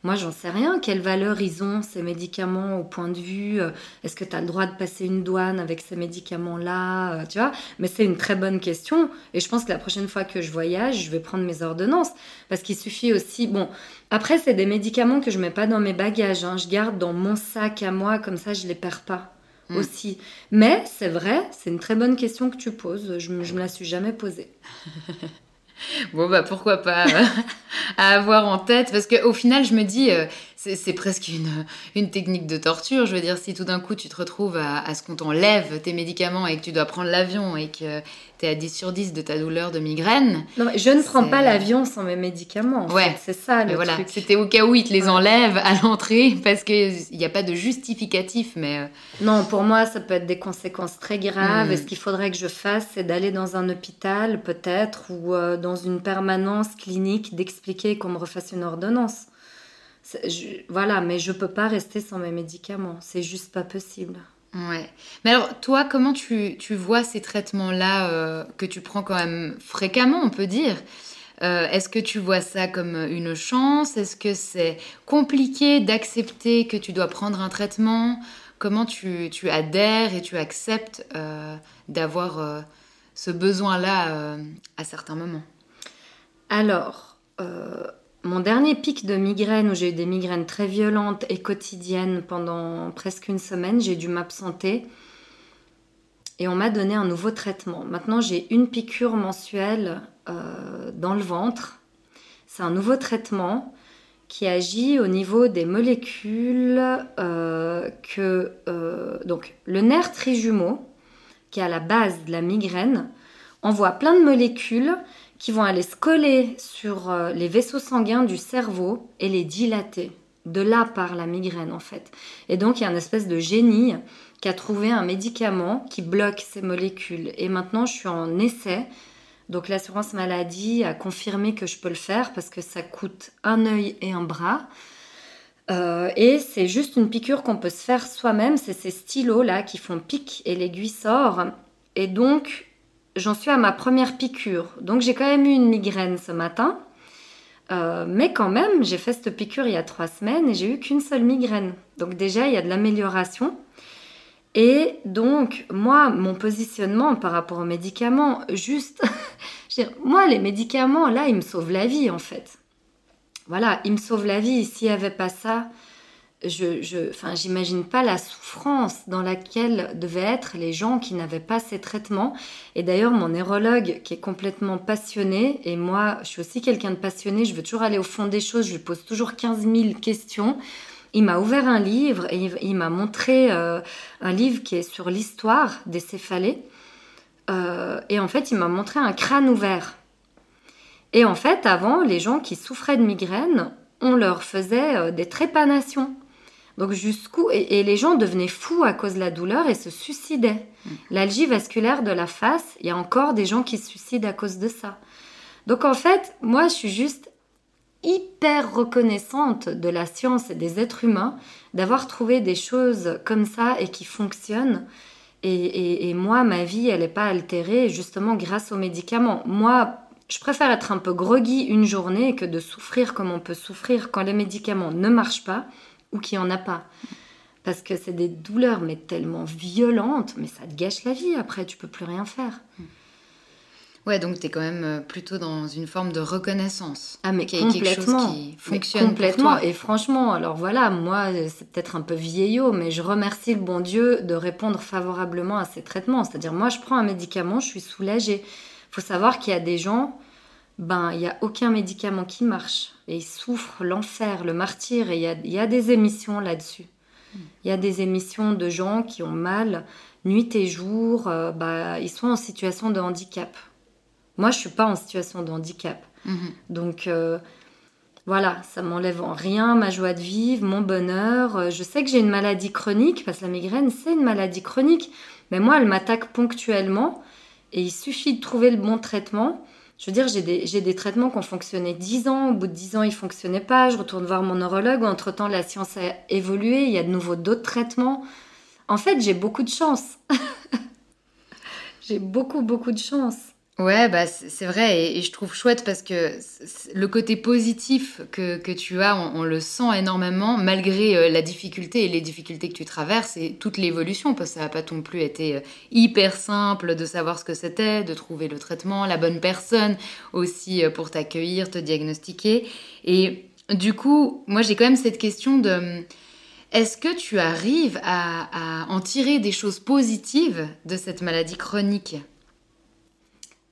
Speaker 2: moi, j'en sais rien. Quelle valeur ils ont, ces médicaments, au point de vue euh, Est-ce que tu as le droit de passer une douane avec ces médicaments-là euh, Tu vois? Mais c'est une très bonne question. Et je pense que la prochaine fois que je voyage, je vais prendre mes ordonnances. Parce qu'il suffit aussi. Bon, après, c'est des médicaments que je mets pas dans mes bagages. Hein. Je garde dans mon sac à moi, comme ça, je les perds pas. Hmm. aussi. Mais c'est vrai, c'est une très bonne question que tu poses. Je, je me la suis jamais posée.
Speaker 1: Bon, bah pourquoi pas euh, à avoir en tête. Parce qu'au final, je me dis, euh, c'est presque une, une, technique de torture. Je veux dire, si tout d'un coup tu te retrouves à, à ce qu'on t'enlève tes médicaments et que tu dois prendre l'avion et que tu es à 10 sur 10 de ta douleur de migraine.
Speaker 2: Non, mais je ne prends pas l'avion sans mes médicaments. ouais, c'est ça le voilà,
Speaker 1: C'était au cas où ils te les enlèvent à l'entrée parce qu'il n'y a pas de justificatif. Mais euh,
Speaker 2: Non, pour moi, ça peut être des conséquences très graves. Hmm. Et ce qu'il faudrait que je fasse, c'est d'aller dans un hôpital peut-être ou euh, dans une permanence clinique, d'expliquer qu'on me refasse une ordonnance voilà, mais je peux pas rester sans mes médicaments. C'est juste pas possible.
Speaker 1: Ouais. Mais alors, toi, comment tu, tu vois ces traitements-là euh, que tu prends quand même fréquemment, on peut dire? Euh, Est-ce que tu vois ça comme une chance? Est-ce que c'est compliqué d'accepter que tu dois prendre un traitement? Comment tu, tu, adhères et tu acceptes euh, d'avoir ce besoin-là à certains moments?
Speaker 2: Alors, mon dernier pic de migraine, où j'ai eu des migraines très violentes et quotidiennes pendant presque une semaine, j'ai dû m'absenter et on m'a donné un nouveau traitement. Maintenant, j'ai une piqûre mensuelle euh, dans le ventre. C'est un nouveau traitement qui agit au niveau des molécules euh, que euh, donc le nerf trijumeau, qui est à la base de la migraine, envoie plein de molécules qui vont aller se coller sur euh, les vaisseaux sanguins du cerveau et les dilater. De là part la migraine en fait. Et donc il y a une espèce de génie qui a trouvé un médicament qui bloque ces molécules. Et maintenant je suis en essai. Donc l'assurance maladie a confirmé que je peux le faire parce que ça coûte un œil et un bras. Euh, et c'est juste une piqûre qu'on peut se faire soi-même. C'est ces stylos là qui font pic et l'aiguille sort. Et donc j'en suis à ma première piqûre. Donc j'ai quand même eu une migraine ce matin. Euh, mais quand même, j'ai fait cette piqûre il y a trois semaines et j'ai eu qu'une seule migraine. Donc déjà, il y a de l'amélioration. Et donc, moi, mon positionnement par rapport aux médicaments, juste, moi, les médicaments, là, ils me sauvent la vie, en fait. Voilà, ils me sauvent la vie. S'il n'y avait pas ça, je, enfin, j'imagine pas la souffrance dans laquelle devaient être les gens qui n'avaient pas ces traitements. Et d'ailleurs, mon neurologue, qui est complètement passionné, et moi, je suis aussi quelqu'un de passionné, je veux toujours aller au fond des choses, je lui pose toujours 15 000 questions il m'a ouvert un livre et il, m'a montré euh, un livre qui est sur l'histoire des céphalées. Euh, et en fait, il m'a montré un crâne ouvert. Et en fait, avant, les gens qui souffraient de migraine, on leur faisait euh, des trépanations. Donc jusqu'où et, les gens devenaient fous à cause de la douleur et se suicidaient. Mm. L'algie vasculaire de la face, il y a encore des gens qui se suicident à cause de ça. Donc en fait, moi je suis juste hyper reconnaissante de la science et des êtres humains d'avoir trouvé des choses comme ça et qui fonctionnent. Et, moi, ma vie, elle n'est pas altérée justement grâce aux médicaments. Moi, je préfère être un peu groggy une journée que de souffrir comme on peut souffrir quand les médicaments ne marchent pas ou n'y en a pas. Parce que c'est des douleurs, mais tellement violentes, mais ça te gâche la vie après, tu peux plus rien faire.
Speaker 1: Ouais, donc tu es quand même euh, plutôt dans une forme de reconnaissance.
Speaker 2: Ah, mais complètement. Quelque chose qui fonctionne complètement. Et franchement, alors voilà, moi, c'est peut-être un peu vieillot, mais je remercie le bon Dieu de répondre favorablement à ces traitements. C'est-à-dire, moi, je prends un médicament, je suis soulagée. Il faut savoir qu'il y a des gens, ben, il n'y a aucun médicament qui marche. Et ils souffrent l'enfer, le martyr. Et il y a, y a des émissions là-dessus. Il y a des émissions de gens qui ont mal nuit et jour. Euh, bah, ils sont en situation de handicap. Moi, je suis pas en situation de handicap. Mhm. Donc, euh, voilà, ça m'enlève en rien ma joie de vivre, mon bonheur. Euh, je sais que j'ai une maladie chronique, parce que la migraine, c'est une maladie chronique. Mais moi, elle m'attaque ponctuellement. Et il suffit de trouver le bon traitement. Je veux dire, j'ai des, des, traitements qui ont fonctionné 10 ans. Au bout de 10 ans, ils ne fonctionnaient pas. Je retourne voir mon neurologue. Entre-temps, la science a évolué. Il y a de nouveau d'autres traitements. En fait, j'ai beaucoup de chance. j'ai beaucoup, beaucoup de chance.
Speaker 1: Ouais, bah c'est vrai et, je trouve chouette parce que le côté positif que, tu as, on, le sent énormément malgré euh, la difficulté et les difficultés que tu traverses et toute l'évolution parce que ça n'a pas non plus été euh, hyper simple de savoir ce que c'était, de trouver le traitement, la bonne personne aussi euh, pour t'accueillir, te diagnostiquer. Et du coup, moi j'ai quand même cette question de est-ce que tu arrives à en tirer des choses positives de cette maladie chronique?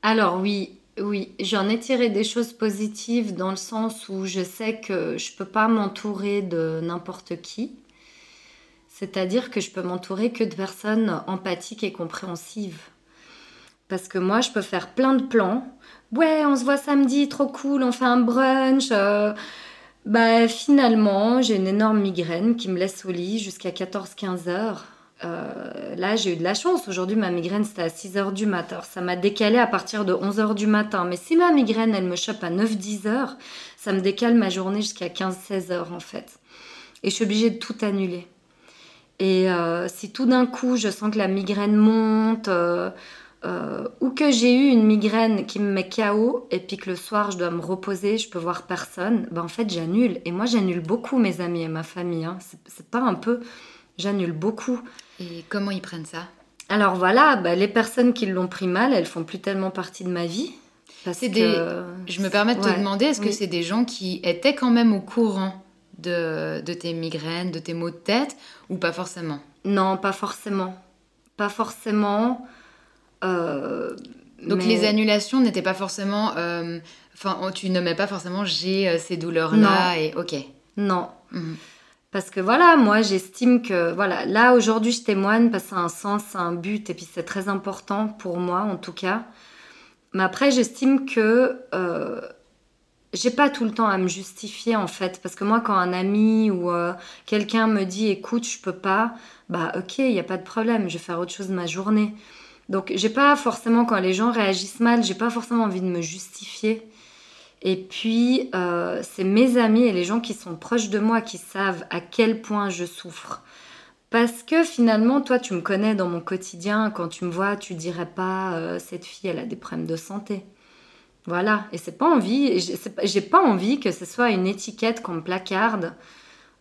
Speaker 2: Alors oui, oui, j'en ai tiré des choses positives dans le sens où je sais que je peux pas m'entourer de n'importe qui. C'est-à-dire que je peux m'entourer que de personnes empathiques et compréhensives. Parce que moi, je peux faire plein de plans. Ouais, on se voit samedi, trop cool, on fait un brunch. Euh, bah, finalement, j'ai une énorme migraine qui me laisse au lit jusqu'à 14-15 heures. Euh, là, j'ai eu de la chance. Aujourd'hui, ma migraine, c'était à 6 h du matin. ça m'a décalé à partir de 11 h du matin. Mais si ma migraine, elle me chope à 9-10 heures, ça me décale ma journée jusqu'à 15-16 heures, en fait. Et je suis obligée de tout annuler. Et euh, si tout d'un coup, je sens que la migraine monte, euh, ou que j'ai eu une migraine qui me met KO, et puis que le soir, je dois me reposer, je peux voir personne, ben en fait, j'annule. Et moi, j'annule beaucoup mes amis et ma famille. Hein. C'est pas un peu J'annule beaucoup.
Speaker 1: Et comment ils prennent ça?
Speaker 2: Alors voilà, bah, les personnes qui l'ont pris mal, elles font plus tellement partie de ma vie.
Speaker 1: Parce que... Je me permets de te demander, est-ce que c'est des gens qui étaient quand même au courant de, de, tes migraines, de tes maux de tête, ou pas forcément?
Speaker 2: Non, pas forcément. Pas forcément.
Speaker 1: Euh, Donc les annulations n'étaient pas forcément... Euh, enfin, tu nommais pas forcément j'ai euh, ces douleurs-là et ok.
Speaker 2: Non. Mhm. Parce que voilà, moi j'estime que voilà, là aujourd'hui je témoigne parce que ça a un sens, un but et puis c'est très important pour moi en tout cas. Mais après j'estime que euh, j'ai pas tout le temps à me justifier en fait parce que moi quand un ami ou euh, quelqu'un me dit écoute je peux pas, bah ok il y a pas de problème, je vais faire autre chose de ma journée. Donc j'ai pas forcément quand les gens réagissent mal, j'ai pas forcément envie de me justifier. Et puis, euh, c'est mes amis et les gens qui sont proches de moi qui savent à quel point je souffre. Parce que finalement, toi, tu me connais dans mon quotidien. Quand tu me vois, tu dirais pas euh, cette fille, elle a des problèmes de santé. Voilà. Et c'est pas envie. J'ai pas envie que ce soit une étiquette qu'on me placarde.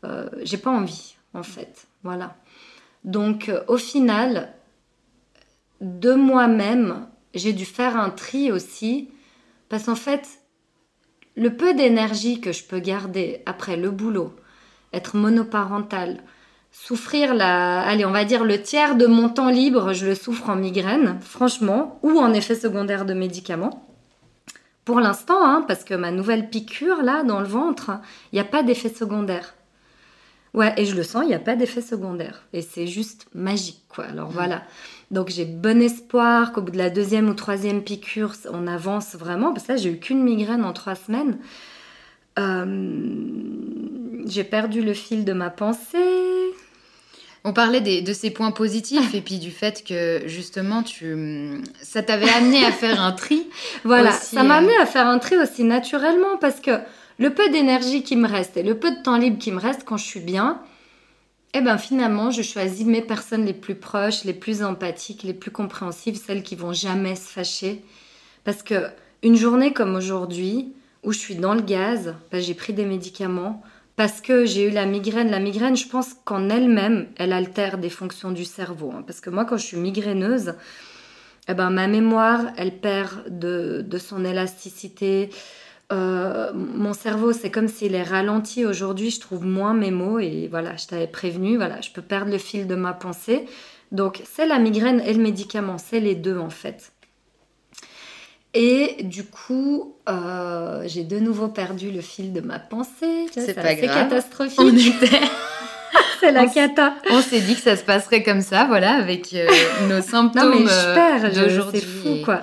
Speaker 2: Euh, j'ai pas envie, en fait. Voilà. Donc, au final, de moi-même, j'ai dû faire un tri aussi. Parce qu'en fait, le peu d'énergie que je peux garder après le boulot, être monoparental, souffrir la, allez, on va dire le tiers de mon temps libre, je le souffre en migraine, franchement, ou en effet secondaire de médicaments. Pour l'instant, hein, parce que ma nouvelle piqûre là dans le ventre, il n'y a pas d'effet secondaire. Ouais, et je le sens, il n'y a pas d'effet secondaire. Et c'est juste magique, quoi. Alors mm. voilà. Donc j'ai bon espoir qu'au bout de la deuxième ou troisième piqûre, on avance vraiment. Parce que là, j'ai eu qu'une migraine en trois semaines. Euh, j'ai perdu le fil de ma pensée.
Speaker 1: On parlait de ces points positifs et puis du fait que justement tu ça t'avait amené à faire un tri.
Speaker 2: voilà, ça m'a euh, amené à faire un tri aussi naturellement parce que le peu d'énergie qui me reste et le peu de temps libre qui me reste quand je suis bien, eh ben finalement, je choisis mes personnes les plus proches, les plus empathiques, les plus compréhensives, celles qui vont jamais se fâcher parce que une journée comme aujourd'hui où je suis dans le gaz, ben, j'ai pris des médicaments, parce que j'ai eu la migraine. La migraine, je pense qu'en elle-même, elle altère des fonctions du cerveau. Hein. parce que moi, quand je suis migraineuse, eh ben, ma mémoire, elle perd de, son élasticité. Euh, mon cerveau, c'est comme s'il est ralenti aujourd'hui. Je trouve moins mes mots et voilà, je t'avais prévenu. Voilà, je peux perdre le fil de ma pensée. Donc, c'est la migraine et le médicament, c'est les deux en fait. Et du coup, euh, j'ai de nouveau perdu le fil de ma pensée.
Speaker 1: C'est pas grave.
Speaker 2: catastrophique. On était... c'est la cata.
Speaker 1: On s'est dit que ça se passerait comme ça, voilà, avec euh, nos symptômes. Non mais je perds,
Speaker 2: c'est fou quoi.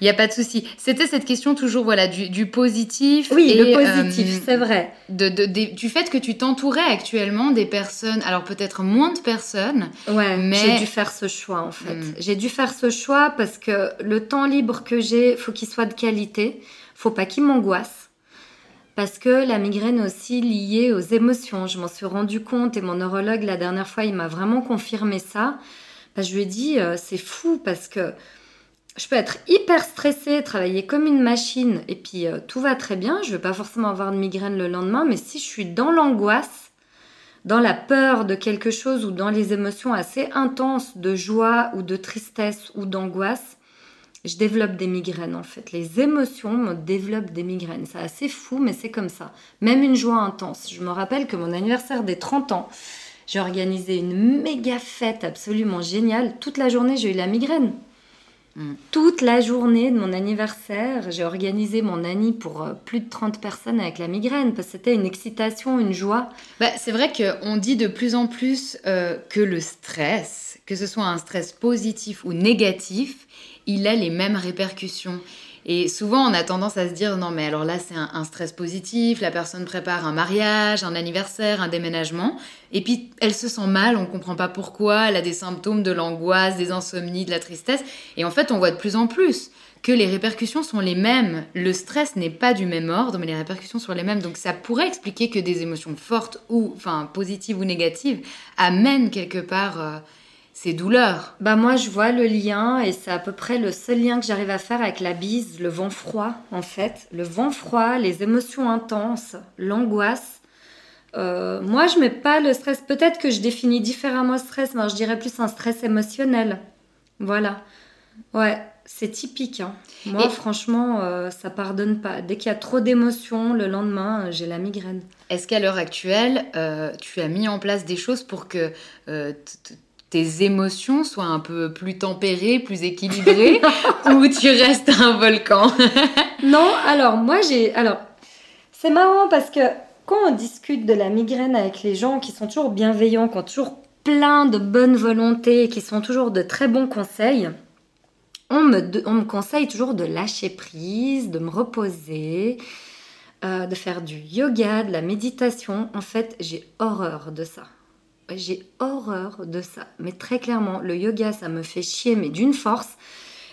Speaker 1: Il n'y a pas de souci. C'était cette question toujours voilà du, positif.
Speaker 2: Oui, le positif, euh, c'est vrai.
Speaker 1: De, du fait que tu t'entourais actuellement des personnes, alors peut-être moins de personnes.
Speaker 2: Ouais, mais j'ai dû faire ce choix en fait. Hmm. J'ai dû faire ce choix parce que le temps libre que j'ai, faut qu'il soit de qualité. Faut pas qu'il m'angoisse. Parce que la migraine est aussi liée aux émotions. Je m'en suis rendu compte et mon neurologue la dernière fois, il m'a vraiment confirmé ça. Bah, je lui ai dit, euh, c'est fou parce que je peux être hyper stressée, travailler comme une machine, et puis euh, tout va très bien. Je ne vais pas forcément avoir de migraine le lendemain, mais si je suis dans l'angoisse, dans la peur de quelque chose ou dans les émotions assez intenses de joie ou de tristesse ou d'angoisse, je développe des migraines en fait. Les émotions me développent des migraines. C'est assez fou, mais c'est comme ça. Même une joie intense. Je me rappelle que mon anniversaire des 30 ans, j'ai organisé une méga fête absolument géniale. Toute la journée, j'ai eu la migraine. Mm. Toute la journée de mon anniversaire, j'ai organisé mon annie pour euh, plus de 30 personnes avec la migraine, parce que c'était une excitation, une joie.
Speaker 1: Bah, c'est vrai qu'on dit de plus en plus euh, que le stress, que ce soit un stress positif ou négatif, il a les mêmes répercussions. Et souvent, on a tendance à se dire non, mais alors là, c'est un, stress positif, la personne prépare un mariage, un anniversaire, un déménagement, et puis elle se sent mal, on ne comprend pas pourquoi, elle a des symptômes de l'angoisse, des insomnies, de la tristesse. Et en fait, on voit de plus en plus que les répercussions sont les mêmes. Le stress n'est pas du même ordre, mais les répercussions sont les mêmes. Donc ça pourrait expliquer que des émotions fortes ou, enfin, positives ou négatives amènent quelque part. Euh, ces douleurs.
Speaker 2: Bah moi je vois le lien et c'est à peu près le seul lien que j'arrive à faire avec la bise, le vent froid en fait. Le vent froid, les émotions intenses, l'angoisse. Euh, moi je mets pas le stress, peut-être que je définis différemment le stress, mais je dirais plus un stress émotionnel. Voilà. Ouais, c'est typique. Hein. Moi franchement euh, ça pardonne pas. Dès qu'il y a trop d'émotions, le lendemain j'ai la migraine.
Speaker 1: Est-ce qu'à l'heure actuelle, euh, tu as mis en place des choses pour que tes émotions soient un peu plus tempérées, plus équilibrées, ou tu restes un volcan?
Speaker 2: Non, alors moi j'ai... Alors, c'est marrant parce que quand on discute de la migraine avec les gens qui sont toujours bienveillants, qui ont toujours plein de bonne volonté, qui sont toujours de très bons conseils, on me, on me conseille toujours de lâcher prise, de me reposer, euh, de faire du yoga, de la méditation. En fait, j'ai horreur de ça j'ai horreur de ça. Mais très clairement, le yoga, ça me fait chier, mais d'une force.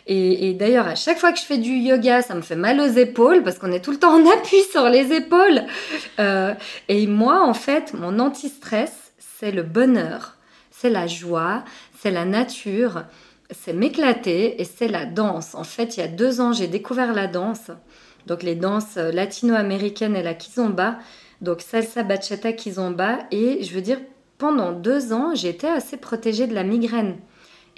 Speaker 2: Et, d'ailleurs, à chaque fois que je fais du yoga, ça me fait mal aux épaules parce qu'on est tout le temps en appui sur les épaules. Euh, et moi, en fait, mon anti-stress, c'est le bonheur. c'est la joie, c'est la nature, c'est m'éclater et c'est la danse. En fait, il y a deux ans, j'ai découvert la danse, donc les danses latino-américaines et la kizomba, donc salsa, bachata, kizomba, et je veux dire, pendant deux ans, j'étais assez protégée de la migraine.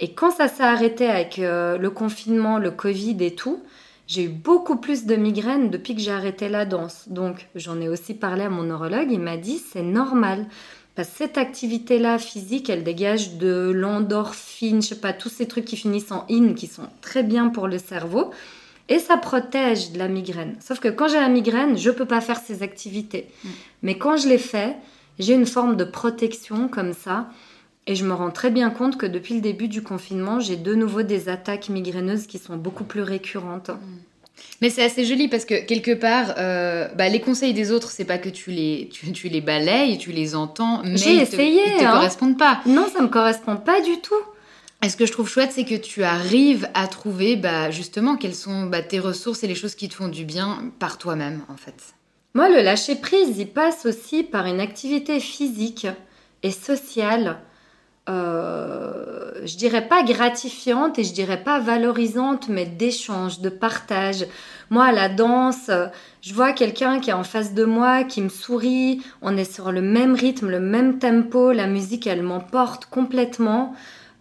Speaker 2: Et quand ça s'est arrêté avec euh, le confinement, le Covid et tout, j'ai eu beaucoup plus de migraines depuis que j'ai arrêté la danse. Donc j'en ai aussi parlé à mon neurologue, il m'a dit c'est normal. Parce que cette activité-là physique, elle dégage de l'endorphine, je sais pas, tous ces trucs qui finissent en in, qui sont très bien pour le cerveau. Et ça protège de la migraine. Sauf que quand j'ai la migraine, je peux pas faire ces activités. Mm. Mais quand je les fais, j'ai une forme de protection comme ça. Et je me rends très bien compte que depuis le début du confinement, j'ai de nouveau des attaques migraineuses qui sont beaucoup plus récurrentes. Mm.
Speaker 1: Mais c'est assez joli parce que quelque part, euh, bah, les conseils des autres, c'est pas que tu les, tu, les balayes, tu les entends, mais
Speaker 2: j'ai essayé,
Speaker 1: ils te, te
Speaker 2: hein.
Speaker 1: correspondent pas.
Speaker 2: Non, ça me correspond pas du tout.
Speaker 1: Et ce que je trouve chouette, c'est que tu arrives à trouver bah, justement quelles sont bah, tes ressources et les choses qui te font du bien par toi-même, en fait.
Speaker 2: Moi, le lâcher prise, il passe aussi par une activité physique et sociale euh, je dirais pas gratifiante et je dirais pas valorisante, mais d'échange, de partage. Moi, la danse, je vois quelqu'un qui est en face de moi, qui me sourit, on est sur le même rythme, le même tempo, la musique, elle m'emporte complètement.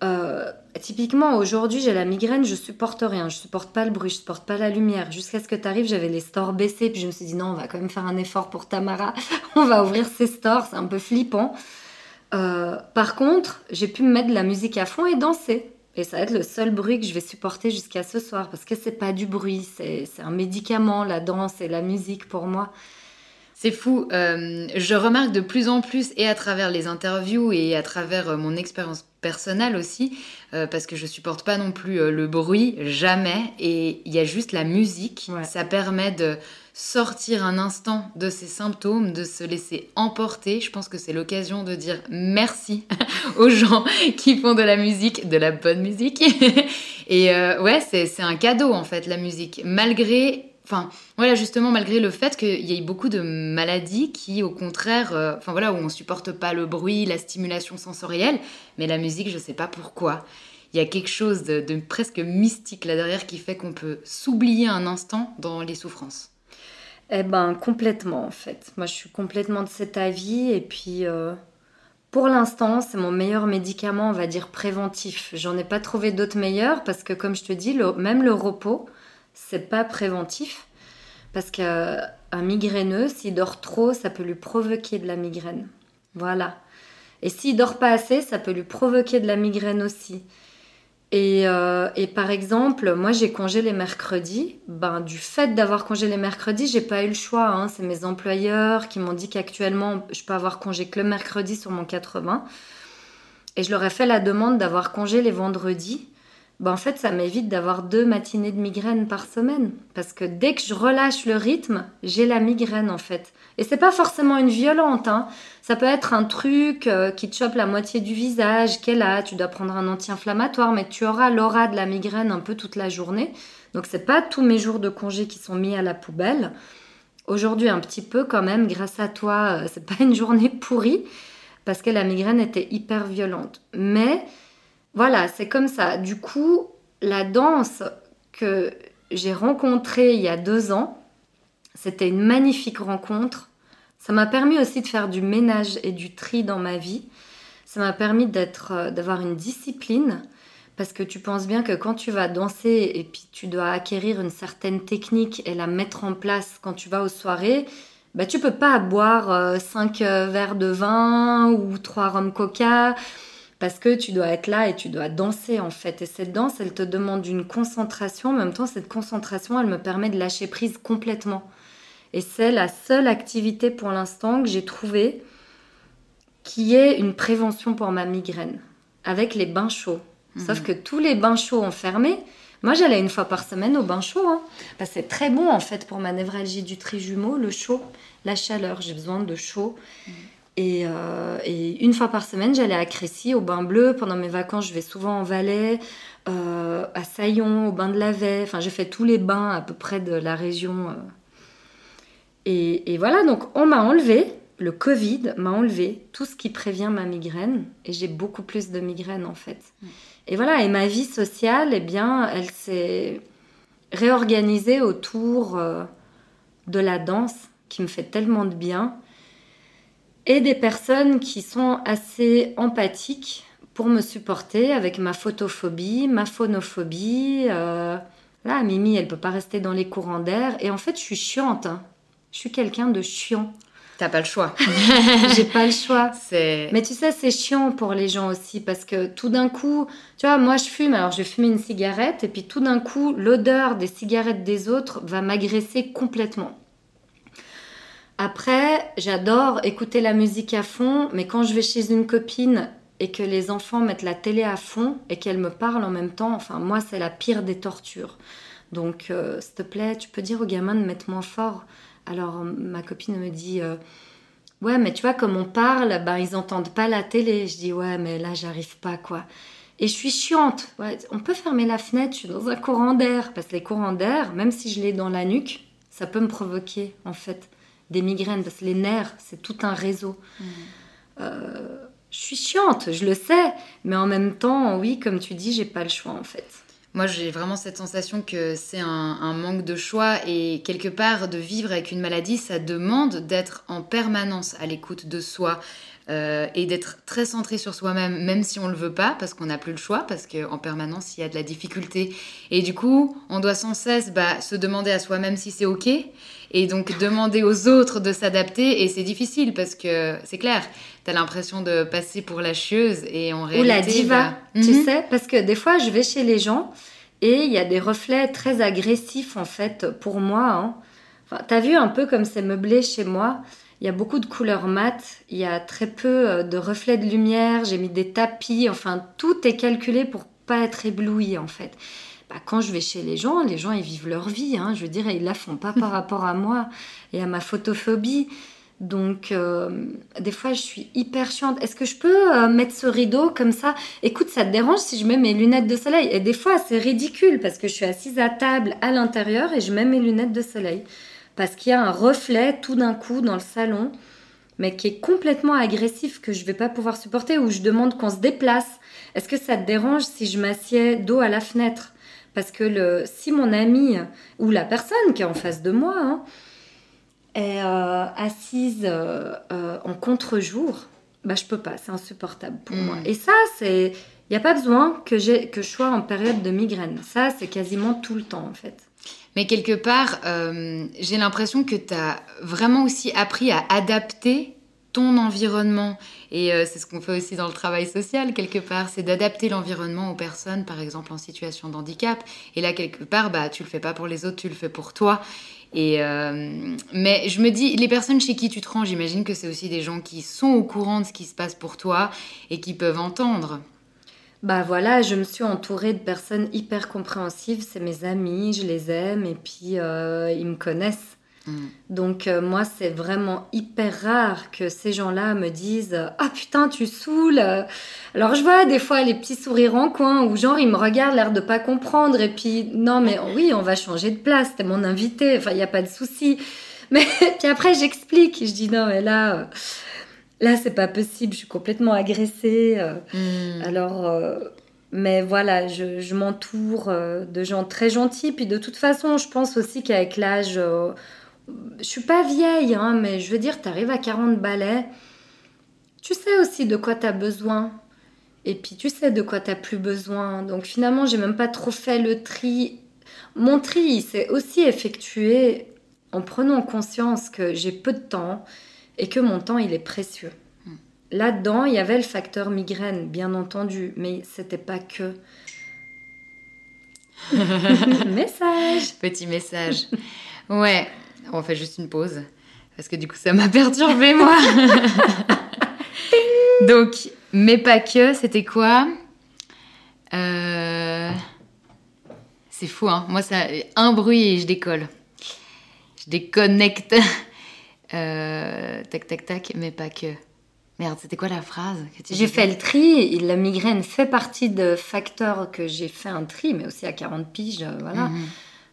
Speaker 2: Euh, typiquement, aujourd'hui, j'ai la migraine, je supporte rien, je supporte pas le bruit, je supporte pas la lumière. Jusqu'à ce que tu arrives, j'avais les stores baissés, puis je me suis dit non, on va quand même faire un effort pour Tamara, on va ouvrir ces stores, c'est un peu flippant. Euh, par contre, j'ai pu me mettre de la musique à fond et danser. Et ça va être le seul bruit que je vais supporter jusqu'à ce soir parce que c'est pas du bruit, c'est un médicament, la danse et la musique pour moi.
Speaker 1: C'est fou. Euh, je remarque de plus en plus, et à travers les interviews et à travers euh, mon expérience personnelle aussi, parce que je supporte pas non plus le bruit, jamais. Et il y a juste la musique. Ça permet de sortir un instant de ses symptômes, de se laisser emporter. Je pense que c'est l'occasion de dire merci aux gens qui font de la musique, de la bonne musique. Et euh, ouais, c'est un cadeau en fait, la musique. Malgré enfin voilà justement malgré le fait qu'il y ait beaucoup de maladies qui au contraire euh, enfin voilà où on supporte pas le bruit la stimulation sensorielle mais la musique je sais pas pourquoi il y a quelque chose de presque mystique là derrière qui fait qu'on peut s'oublier un instant dans les souffrances
Speaker 2: eh ben complètement en fait. Moi je suis complètement de cet avis et puis euh, pour l'instant c'est mon meilleur médicament on va dire préventif. J'en ai pas trouvé d'autres meilleurs parce que comme je te dis même le repos c'est pas préventif parce qu'un migraineux s'il dort trop ça peut lui provoquer de la migraine. Voilà. Et s'il dort pas assez ça peut lui provoquer de la migraine aussi. Euh, et, par exemple, moi j'ai congé les mercredis. Ben, du fait d'avoir congé les mercredis, j'ai pas eu le choix. Hein. C'est mes employeurs qui m'ont dit qu'actuellement je peux avoir congé que le mercredi sur mon 80. Et je leur ai fait la demande d'avoir congé les vendredis. Ben, en fait, ça m'évite d'avoir deux matinées de migraine par semaine. Parce que dès que je relâche le rythme, j'ai la migraine en fait. Et c'est pas forcément une violente. Hein. Ça peut être un truc euh, qui te chope la moitié du visage, qu'elle a, tu dois prendre un anti-inflammatoire, mais tu auras l'aura de la migraine un peu toute la journée. Donc c'est pas tous mes jours de congé qui sont mis à la poubelle. Aujourd'hui un petit peu quand même, grâce à toi, euh, c'est pas une journée pourrie parce que la migraine était hyper violente. Mais voilà, c'est comme ça. Du coup, la danse que j'ai rencontrée il y a deux ans, c'était une magnifique rencontre. Ça m'a permis aussi de faire du ménage et du tri dans ma vie. Ça m'a permis d'être, euh, d'avoir une discipline parce que tu penses bien que quand tu vas danser et puis tu dois acquérir une certaine technique et la mettre en place quand tu vas aux soirées, bah tu peux pas boire 5 euh, euh, verres de vin ou 3 rhum coca parce que tu dois être là et tu dois danser en fait. Et cette danse, elle te demande une concentration. En même temps, cette concentration, elle me permet de lâcher prise complètement. Et c'est la seule activité pour l'instant que j'ai trouvée qui est une prévention pour ma migraine, avec les bains chauds. Mhm. Sauf que tous les bains chauds ont fermé. Moi, j'allais une fois par semaine au bain chaud. Hein. C'est très bon en fait pour ma névralgie du trijumeau, le chaud, la chaleur. J'ai besoin de chaud. Euh, et, une fois par semaine, j'allais à Crécy, au bain bleu. Pendant mes vacances, je vais souvent en Valais, euh, à Saillon, au bain de la Veille. Enfin, j'ai fait tous les bains à peu près de la région. Euh. Et, voilà, donc on m'a enlevé le Covid m'a enlevé tout ce qui prévient ma migraine et j'ai beaucoup plus de migraines en fait. Et voilà, et ma vie sociale, eh bien, elle s'est réorganisée autour de la danse qui me fait tellement de bien et des personnes qui sont assez empathiques pour me supporter avec ma photophobie, ma phonophobie. Euh, là, Mimi, elle peut pas rester dans les courants d'air. Et en fait, je suis chiante. Hein. Je suis quelqu'un de chiant.
Speaker 1: T'as pas le choix.
Speaker 2: J'ai pas le choix. Mais tu sais, c'est chiant pour les gens aussi parce que tout d'un coup, tu vois, moi je fume, alors je vais fumer une cigarette et puis tout d'un coup, l'odeur des cigarettes des autres va m'agresser complètement. Après, j'adore écouter la musique à fond, mais quand je vais chez une copine et que les enfants mettent la télé à fond et qu'elle me parle en même temps, enfin moi c'est la pire des tortures. Donc euh, s'il te plaît, tu peux dire aux gamins de mettre moins fort. Alors ma copine me dit euh, ouais mais tu vois comme on parle, ben ils entendent pas la télé. Je dis ouais mais là j'arrive pas quoi. Et je suis chiante. on peut fermer la fenêtre, je suis dans un courant d'air parce que les courants d'air, même si je l'ai dans la nuque, ça peut me provoquer en fait des migraines parce que les nerfs c'est tout un réseau. Mmh. Euh, je suis chiante, je le sais, mais en même temps, oui, comme tu dis, j'ai pas le choix en fait.
Speaker 1: Moi, j'ai vraiment cette sensation que c'est un, manque de choix et quelque part de vivre avec une maladie, ça demande d'être en permanence à l'écoute de soi euh, et d'être très centré sur soi-même, même si on le veut pas, parce qu'on n'a plus le choix, parce qu'en permanence il y a de la difficulté. Et du coup, on doit sans cesse bah, se demander à soi-même si c'est ok, et donc demander aux autres de s'adapter. Et c'est difficile parce que c'est clair, tu as l'impression de passer pour la chieuse et en réalité.
Speaker 2: Ou la diva, bah, tu mhm. sais, parce que des fois je vais chez les gens et il y a des reflets très agressifs en fait pour moi. Hein. Enfin, T'as vu un peu comme c'est meublé chez moi il y a beaucoup de couleurs mates, il y a très peu euh, de reflets de lumière, j'ai mis des tapis, enfin tout est calculé pour pas être ébloui en fait. Bah, quand je vais chez les gens, les gens ils vivent leur vie, hein, je veux dire, ils la font pas par rapport à moi et à ma photophobie. Donc, euh, des fois, je suis hyper chiante. Est-ce que je peux euh, mettre ce rideau comme ça? Écoute, ça te dérange si je mets mes lunettes de soleil? Et des fois, c'est ridicule parce que je suis assise à table à l'intérieur et je mets mes lunettes de soleil. Parce qu'il y a un reflet tout d'un coup dans le salon, mais qui est complètement agressif, que je ne vais pas pouvoir supporter, ou je demande qu'on se déplace. Est-ce que ça te dérange si je m'assieds dos à la fenêtre? Parce que le, si mon ami ou la personne qui est en face de moi, hein, est euh, assise euh, euh, en contre-jour, bah, je peux pas, c'est insupportable pour moi. Hmm. Et ça, c'est. Il n'y a pas besoin que, que je sois en période de migraine. Ça, c'est quasiment tout le temps, en fait.
Speaker 1: Mais quelque part, j'ai l'impression que tu as vraiment aussi appris à adapter ton environnement. Et c'est ce qu'on fait aussi dans le travail social, quelque part, c'est d'adapter l'environnement aux personnes, par exemple en situation de handicap. Et là, quelque part, bah, tu le fais pas pour les autres, tu le fais pour toi. Et euh, mais je me dis, les personnes chez qui tu te rends, j'imagine que c'est aussi des gens qui sont au courant de ce qui se passe pour toi et qui peuvent entendre.
Speaker 2: Bah voilà, je me suis entourée de personnes hyper compréhensives. C'est mes amis, je les aime et puis euh, ils me connaissent. Mm. Donc euh, moi, c'est vraiment hyper rare que ces gens-là me disent Ah putain, tu saoules Alors je vois des fois les petits sourires en coin où genre ils me regardent l'air de pas comprendre et puis non mais oui, on va changer de place, t'es mon invité, enfin il n'y a pas de souci. Mais puis après j'explique, je dis non mais là... Euh, là, c'est pas possible, je suis complètement agressée. Euh. Mm. Alors, mais voilà, je, je m'entoure de gens très gentils. Puis de toute façon, je pense aussi qu'avec l'âge, je suis pas vieille, hein, mais je veux dire, tu arrives à 40 balais, tu sais aussi de quoi tu as besoin. Et puis tu sais de quoi tu plus besoin. Donc finalement, j'ai même pas trop fait le tri. Mon tri, s'est aussi effectué en prenant conscience que j'ai peu de temps et que mon temps, il est précieux. Hmm. Là-dedans, il y avait le facteur migraine, bien entendu, mais c'était pas que. message
Speaker 1: Petit message. Ouais, on fait juste une pause. Parce que du coup, ça m'a perturbé, moi. Donc, mais pas que, c'était quoi? Euh, C'est fou, hein. Moi, ça, un bruit et je décolle. Je déconnecte. Euh, tac, tac, tac, mais pas que. Merde, c'était quoi la phrase
Speaker 2: J'ai fait le tri. La migraine fait partie de facteurs que j'ai fait un tri, mais aussi à 40 piges, voilà. Mhm.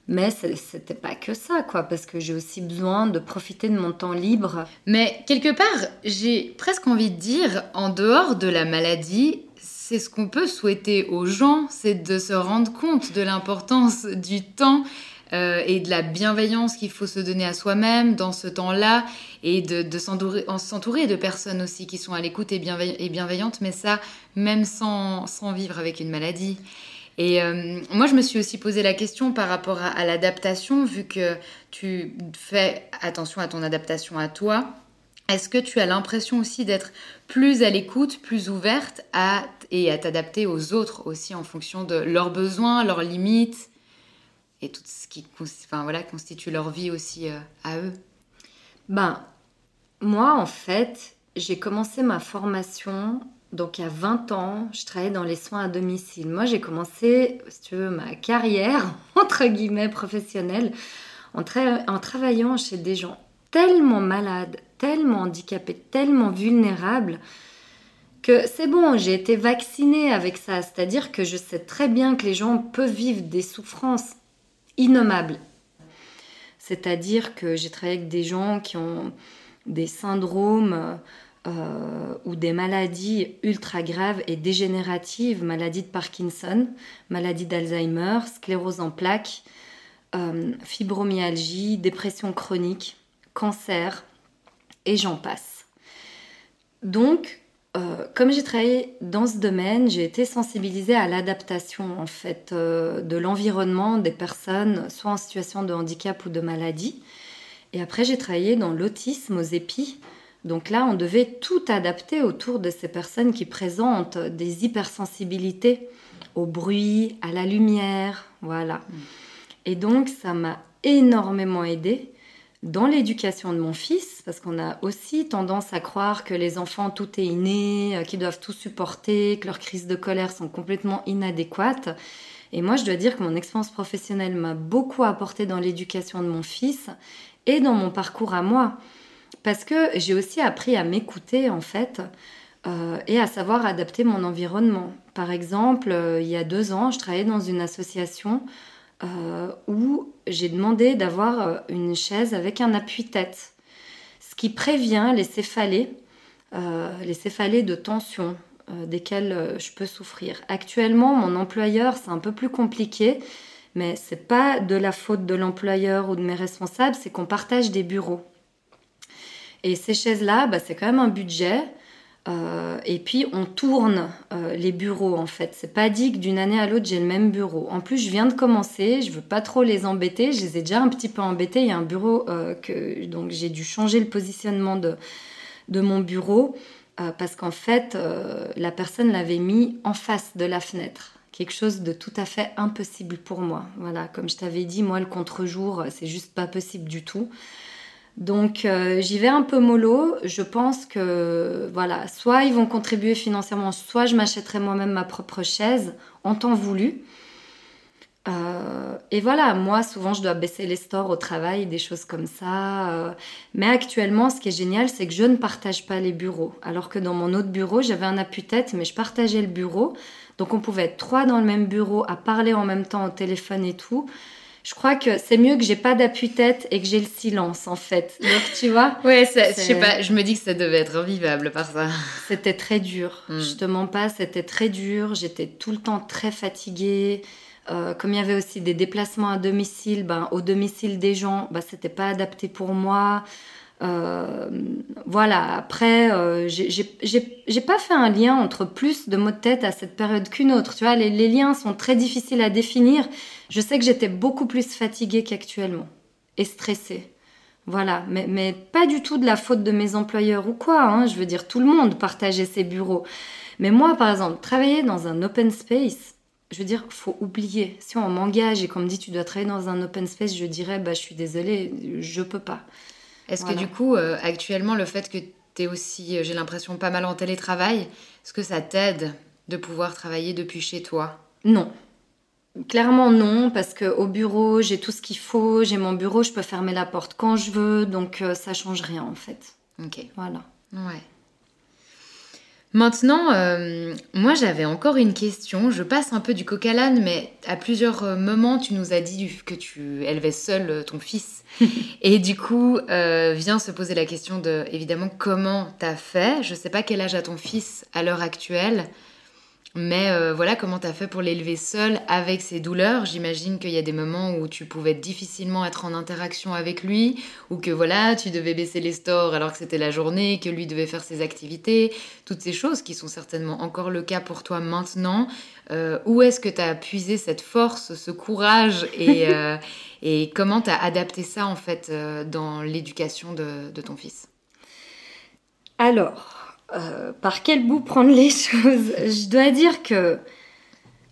Speaker 2: Mais c'était pas que ça, quoi, parce que j'ai aussi besoin de profiter de mon temps libre.
Speaker 1: Mais quelque part, j'ai presque envie de dire, en dehors de la maladie, c'est ce qu'on peut souhaiter aux gens, c'est de se rendre compte de l'importance du temps euh, et de la bienveillance qu'il faut se donner à soi-même dans ce temps-là et de, de s'entourer de personnes aussi qui sont à l'écoute et, bienveillantes, mais ça même sans, sans vivre avec une maladie. Et euh, moi, je me suis aussi posé la question par rapport à, l'adaptation, vu que tu fais attention à ton adaptation à toi. Est-ce que tu as l'impression aussi d'être plus à l'écoute, plus ouverte à, et à t'adapter aux autres aussi en fonction de leurs besoins, leurs limites? Et tout ce qui enfin, voilà, constitue leur vie aussi euh, à eux
Speaker 2: Ben, moi, en fait, j'ai commencé ma formation donc, il y a 20 ans, je travaillais dans les soins à domicile. Moi, j'ai commencé, si tu veux, ma carrière, entre guillemets, professionnelle, en, en travaillant chez des gens tellement malades, tellement handicapés, tellement vulnérables, que c'est bon, j'ai été vaccinée avec ça. C'est-à-dire que je sais très bien que les gens peuvent vivre des souffrances innommables. C'est-à-dire que j'ai travaillé avec des gens qui ont des syndromes euh, ou des maladies ultra graves et dégénératives, maladie de Parkinson, maladie d'Alzheimer, sclérose en plaques, euh, fibromyalgie, dépression chronique, cancer, et j'en passe. Donc, euh, comme j'ai travaillé dans ce domaine, j'ai été sensibilisée à l'adaptation en fait de l'environnement des personnes, soit en situation de handicap ou de maladie. Et après, j'ai travaillé dans l'autisme aux épis, donc là, on devait tout adapter autour de ces personnes qui présentent des hypersensibilités au bruit, à la lumière, voilà. Mm. Et donc, ça m'a énormément aidé dans l'éducation de mon fils, parce qu'on a aussi tendance à croire que les enfants, tout est inné, euh, qu'ils doivent tout supporter, que leurs crises de colère sont complètement inadéquates. Et moi, je dois dire que mon expérience professionnelle m'a beaucoup apporté dans l'éducation de mon fils et dans mon parcours à moi parce que j'ai aussi appris à m'écouter en fait euh, et à savoir adapter mon environnement. Par exemple, euh, il y a deux ans, je travaillais dans une association euh, où j'ai demandé d'avoir une chaise avec un appui-tête, ce qui prévient les céphalées, les céphalées de tension desquelles je peux souffrir. Actuellement, mon employeur, c'est un peu plus compliqué, mais c'est pas de la faute de l'employeur ou de mes responsables, c'est qu'on partage des bureaux. Et ces chaises-là, bah, c'est quand même un budget. Euh, et puis on tourne euh, les bureaux en fait. C'est pas dit que d'une année à l'autre j'ai le même bureau. En plus je viens de commencer, je veux pas trop les embêter. Je les ai déjà un petit peu embêtés. Il y a un bureau euh, que donc j'ai dû changer le positionnement de, de mon bureau parce qu'en fait la personne l'avait mis en face de la fenêtre. Quelque chose de tout à fait impossible pour moi. Voilà, comme je t'avais dit, moi le contre-jour c'est juste pas possible du tout. Donc euh, j'y vais un peu mollo. Je pense que voilà, soit ils vont contribuer financièrement, soit je m'achèterai moi-même ma propre chaise en temps voulu. Euh, et voilà, moi souvent je dois baisser les stores au travail, des choses comme ça. Euh. mais actuellement, ce qui est génial, c'est que je ne partage pas les bureaux. Alors que dans mon autre bureau, j'avais un appui-tête, mais je partageais le bureau. Donc on pouvait être trois dans le même bureau à parler en même temps au téléphone et tout je crois que c'est mieux que j'ai pas d'appui-tête et que j'ai le silence en fait. Donc tu vois
Speaker 1: Ouais, je sais pas, je me dis que ça devait être vivable par ça.
Speaker 2: C'était très dur. Hmm. Je te mens pas, c'était très dur. J'étais tout le temps très fatiguée. Euh, comme il y avait aussi des déplacements à domicile, ben, au domicile des gens, ben, c'était pas adapté pour moi. Euh, voilà, après, euh, j'ai pas fait un lien entre plus de maux de tête à cette période qu'une autre. Tu vois, les, liens sont très difficiles à définir. Je sais que j'étais beaucoup plus fatiguée qu'actuellement et stressée. Voilà, mais, mais, pas du tout de la faute de mes employeurs ou quoi. Hein. Je veux dire, tout le monde partageait ses bureaux. Mais moi, par exemple, travailler dans un open space, je veux dire, faut oublier. Si on m'engage et qu'on me dit tu dois travailler dans un open space, je dirais bah je suis désolée, je peux pas.
Speaker 1: Est-ce que du coup, euh, actuellement, le fait que tu es aussi, euh, j'ai l'impression, pas mal en télétravail, est-ce que ça t'aide de pouvoir travailler depuis chez toi?
Speaker 2: Non. Clairement non, parce qu'au bureau, j'ai tout ce qu'il faut, j'ai mon bureau, je peux fermer la porte quand je veux, donc euh, ça change rien en fait.
Speaker 1: Ok.
Speaker 2: Voilà.
Speaker 1: Ouais. Maintenant, euh, moi j'avais encore une question. Je passe un peu du coq à l'âne, mais à plusieurs euh, moments tu nous as dit que tu élevais seul euh, ton fils. Et du coup, vient se poser la question de, évidemment, comment t'as fait? Je sais pas quel âge a ton fils à l'heure actuelle. Mais euh, voilà, comment tu as fait pour l'élever seul avec ses douleurs. J'imagine qu'il y a des moments où tu pouvais difficilement être en interaction avec lui, ou que voilà, tu devais baisser les stores alors que c'était la journée, que lui devait faire ses activités, toutes ces choses qui sont certainement encore le cas pour toi maintenant. Euh, où est-ce que tu as puisé cette force, ce courage, et, euh, et comment tu as adapté ça en fait dans l'éducation de, de ton fils?
Speaker 2: Alors, euh, par quel bout prendre les choses? Je dois dire que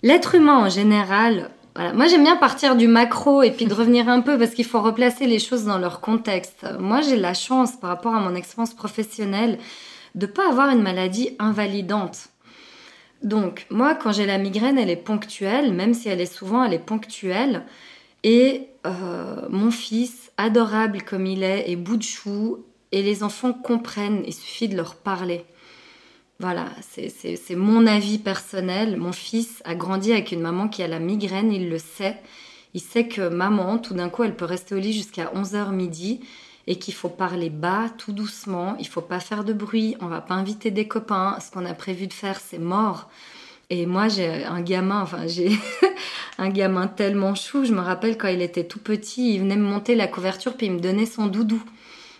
Speaker 2: l'être humain en général, moi j'aime bien partir du macro et puis de revenir un peu parce qu'il faut replacer les choses dans leur contexte. Moi j'ai la chance par rapport à mon expérience professionnelle de pas avoir une maladie invalidante. Donc moi quand j'ai la migraine elle est ponctuelle, même si elle est souvent elle est ponctuelle. Et euh, mon fils, adorable comme il est, est bout de chou, et les enfants comprennent, il suffit de leur parler. Voilà, c'est mon avis personnel. Mon fils a grandi avec une maman qui a la migraine, il le sait. Il sait que maman, tout d'un coup, elle peut rester au lit jusqu'à 11h midi et qu'il faut parler bas, tout doucement. Il faut pas faire de bruit, on va pas inviter des copains. Ce qu'on a prévu de faire, c'est mort. Et moi, j'ai un gamin, enfin, j'ai un gamin tellement chou. Je me rappelle quand il était tout petit, il venait me monter la couverture puis il me donnait son doudou.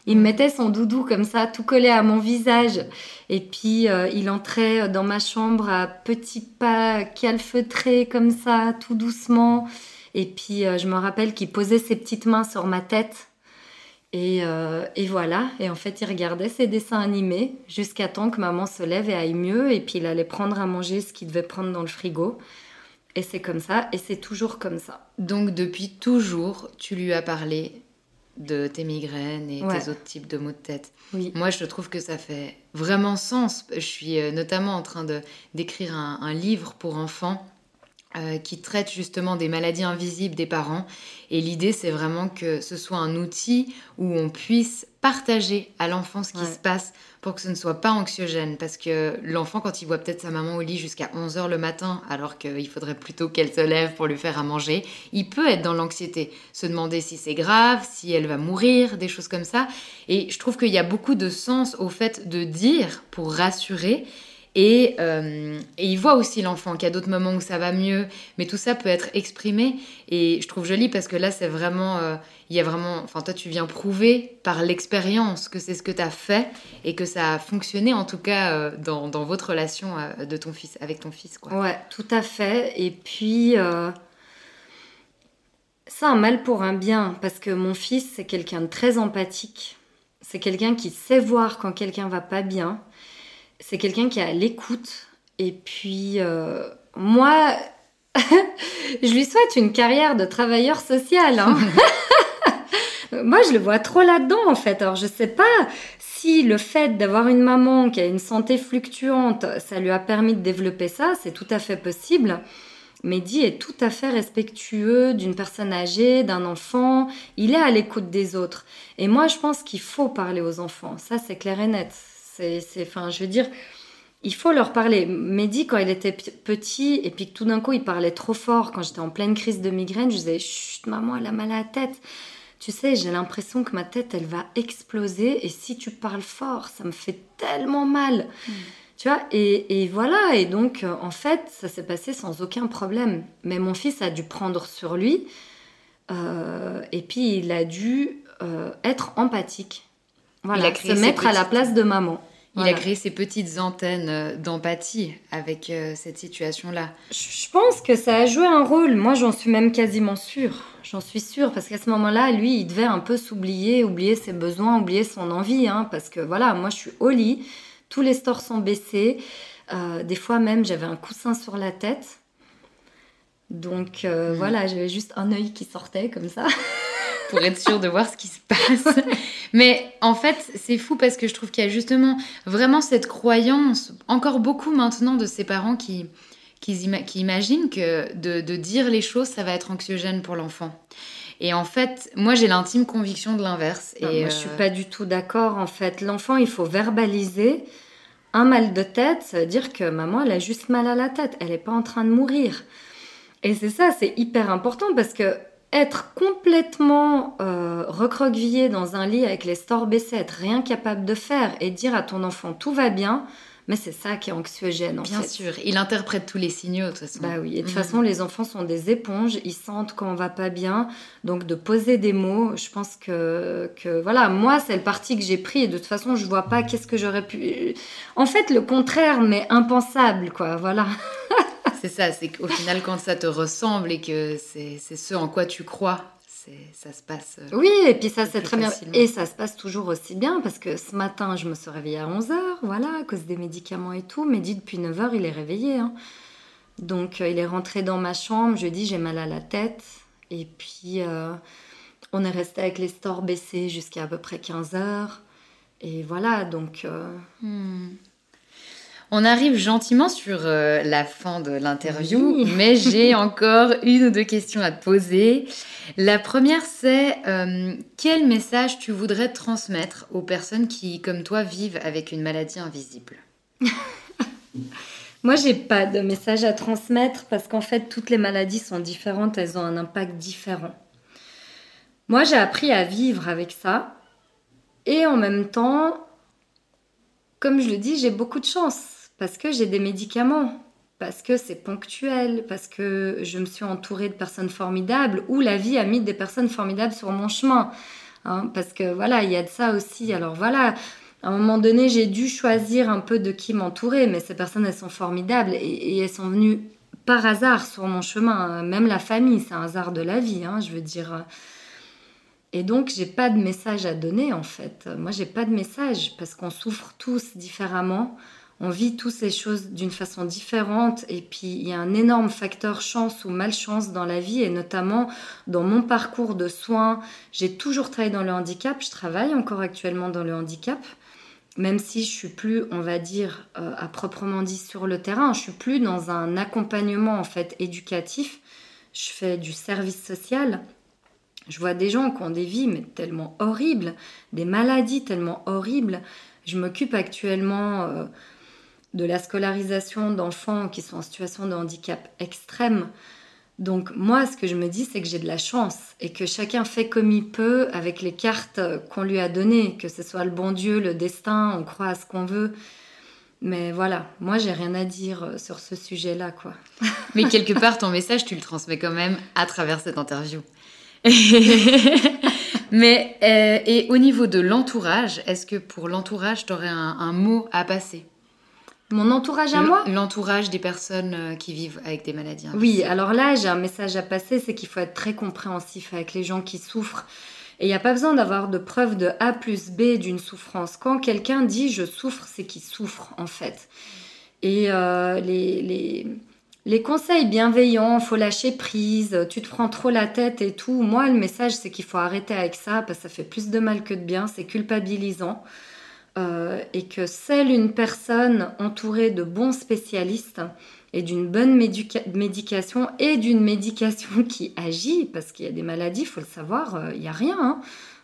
Speaker 2: Il me mettait son doudou comme ça, tout collé à mon visage. Et puis, euh, il entrait dans ma chambre à petits pas calfeutrés comme ça, tout doucement. Et puis, euh, je me rappelle qu'il posait ses petites mains sur ma tête. Et, euh, et, voilà. Et en fait, il regardait ses dessins animés jusqu'à temps que maman se lève et aille mieux. Et puis, il allait prendre à manger ce qu'il devait prendre dans le frigo. Et c'est comme ça. Et c'est toujours comme ça.
Speaker 1: Donc, depuis toujours, tu lui as parlé de tes migraines et tes autres types de maux de tête. Moi, je trouve que ça fait vraiment sens. Je suis euh, notamment en train d'écrire un, livre pour enfants euh, qui traite justement des maladies invisibles des parents. Et l'idée, c'est vraiment que ce soit un outil où on puisse partager à l'enfant ce qui se passe pour que ce ne soit pas anxiogène. Parce que l'enfant, quand il voit peut-être sa maman au lit jusqu'à 11h le matin, alors qu'il faudrait plutôt qu'elle se lève pour lui faire à manger, il peut être dans l'anxiété, se demander si c'est grave, si elle va mourir, des choses comme ça. Et je trouve qu'il y a beaucoup de sens au fait de dire pour rassurer euh, et, il voit aussi l'enfant qu'il y a d'autres moments où ça va mieux, mais tout ça peut être exprimé. Et je trouve joli parce que là, c'est vraiment, euh, il y a vraiment, enfin toi, tu viens prouver par l'expérience que c'est ce que tu as fait et que ça a fonctionné en tout cas euh, dans, dans, votre relation de ton fils, avec ton fils, quoi.
Speaker 2: Ouais, tout à fait. Et puis. C'est un mal pour un bien, parce que mon fils, c'est quelqu'un de très empathique. C'est quelqu'un qui sait voir quand quelqu'un va pas bien c'est quelqu'un qui a l'écoute. Et puis, euh, moi, je lui souhaite une carrière de travailleur social. Hein. moi, je le vois trop là-dedans, en fait. Alors, je sais pas si le fait d'avoir une maman qui a une santé fluctuante, ça lui a permis de développer ça, c'est tout à fait possible. Mehdi est tout à fait respectueux d'une personne âgée, d'un enfant. Il est à l'écoute des autres. Et moi, je pense qu'il faut parler aux enfants. Ça, c'est clair et net. C'est, enfin, je veux dire, il faut leur parler. Mehdi, quand il était petit, et puis que tout d'un coup, il parlait trop fort, quand j'étais en pleine crise de migraine, je disais, chut, maman, elle a mal à la tête. Tu sais, j'ai l'impression que ma tête, elle va exploser, et si tu parles fort, ça me fait tellement mal. Mm. Tu vois, et, voilà, et donc, euh, en fait, ça s'est passé sans aucun problème. Mais mon fils a dû prendre sur lui, euh, et puis il a dû euh, être empathique. Voilà, se mettre à la place de maman.
Speaker 1: Il a créé ces petites antennes euh, d'empathie avec euh, cette situation-là.
Speaker 2: Je pense que ça a joué un rôle. Moi, j'en suis même quasiment sûre. J'en suis sûre parce qu'à ce moment-là, lui, il devait un peu s'oublier, oublier ses besoins, oublier son envie. Hein, parce que voilà, moi, je suis au lit, tous les stores sont baissés. Euh, des fois même, j'avais un coussin sur la tête. Donc mm. voilà, j'avais juste un œil qui sortait comme ça.
Speaker 1: pour être sûr de voir ce qui se passe. Mais en fait, c'est fou parce que je trouve qu'il y a justement vraiment cette croyance, encore beaucoup maintenant, de ces parents qui, qui, imaginent que de, dire les choses, ça va être anxiogène pour l'enfant. Et en fait, moi, j'ai l'intime conviction de l'inverse.
Speaker 2: Et moi, je suis euh, pas du tout d'accord. En fait, l'enfant, il faut verbaliser un mal de tête, ça veut dire que maman, elle a juste mal à la tête, elle n'est pas en train de mourir. Et c'est ça, c'est hyper important parce que être complètement euh, recroquevillé dans un lit avec les stores baissés, être rien capable de faire et dire à ton enfant tout va bien, mais c'est ça qui est anxiogène en
Speaker 1: Bien sûr, il interprète tous les signaux de toute façon.
Speaker 2: Bah oui, et de toute mhm. façon les enfants sont des éponges, ils sentent quand on va pas bien, donc de poser des mots, je pense que, que voilà, moi c'est le parti que j'ai pris et de toute façon je vois pas qu'est-ce que j'aurais pu... En fait le contraire, mais impensable quoi, voilà.
Speaker 1: c'est ça, c'est qu'au final, quand ça te ressemble et que c'est ce en quoi tu crois, ça se passe.
Speaker 2: Euh, oui, et puis ça, c'est très bien. Et ça se passe toujours aussi bien parce que ce matin, je me suis réveillée à 11h, voilà, à cause des médicaments et tout. Mais dit depuis 9h, il est réveillé. Hein. Donc, euh, il est rentré dans ma chambre. Je lui ai dit, j'ai mal à la tête. Et puis, euh, on est resté avec les stores baissés jusqu'à à peu près 15h. Et voilà, donc. Hmm.
Speaker 1: On arrive gentiment sur euh, la fin de l'interview, mais j'ai encore une ou deux questions à te poser. La première, c'est euh, quel message tu voudrais transmettre aux personnes qui, comme toi, vivent avec une maladie invisible?
Speaker 2: Moi, j'ai pas de message à transmettre parce qu'en fait, toutes les maladies sont différentes, elles ont un impact différent. Moi, j'ai appris à vivre avec ça et en même temps, comme je le dis, j'ai beaucoup de chance parce que j'ai des médicaments, parce que c'est ponctuel, parce que je me suis entourée de personnes formidables, ou la vie a mis des personnes formidables sur mon chemin. Hein, parce que voilà, il y a de ça aussi. Alors voilà, à un moment donné, j'ai dû choisir un peu de qui m'entourer, mais ces personnes, elles sont formidables et, elles sont venues par hasard sur mon chemin. Même la famille, c'est un hasard de la vie, hein, je veux dire. Et donc, j'ai pas de message à donner en fait. Moi, j'ai pas de message parce qu'on souffre tous différemment on vit toutes ces choses d'une façon différente et puis il y a un énorme facteur chance ou malchance dans la vie et notamment dans mon parcours de soins, j'ai toujours travaillé dans le handicap, je travaille encore actuellement dans le handicap. Même si je suis plus, on va dire, euh, à proprement dit sur le terrain, je suis plus dans un accompagnement en fait éducatif. Je fais du service social je vois des gens qui ont des vies mais tellement horribles, des maladies tellement horribles. Je m'occupe actuellement euh, de la scolarisation d'enfants qui sont en situation de handicap extrême. Donc moi, ce que je me dis, c'est que j'ai de la chance et que chacun fait comme il peut avec les cartes qu'on lui a données, que ce soit le bon Dieu, le destin, on croit à ce qu'on veut. Mais voilà, moi j'ai rien à dire sur ce sujet-là, quoi.
Speaker 1: Mais quelque part, ton message, tu le transmets quand même à travers cette interview. Mais euh, et au niveau de l'entourage, est-ce que pour l'entourage, tu aurais un mot à passer?
Speaker 2: Mon entourage à moi
Speaker 1: L'entourage des personnes euh, qui vivent avec des maladies.
Speaker 2: Oui, alors là, j'ai un message à passer, c'est qu'il faut être très compréhensif avec les gens qui souffrent. Et il n'y a pas besoin d'avoir de preuves de A plus B d'une souffrance. Quand quelqu'un dit je souffre, c'est qu'il souffre en fait. Et euh, les, les, les, conseils bienveillants, faut lâcher prise, tu te prends trop la tête et tout. Moi, le message, c'est qu'il faut arrêter avec ça parce que ça fait plus de mal que de bien, c'est culpabilisant. Euh, et que seule une personne entourée de bons spécialistes et d'une bonne médication et d'une médication qui agit, parce qu'il y a des maladies, il faut le savoir, euh, il n'y a rien. Hein.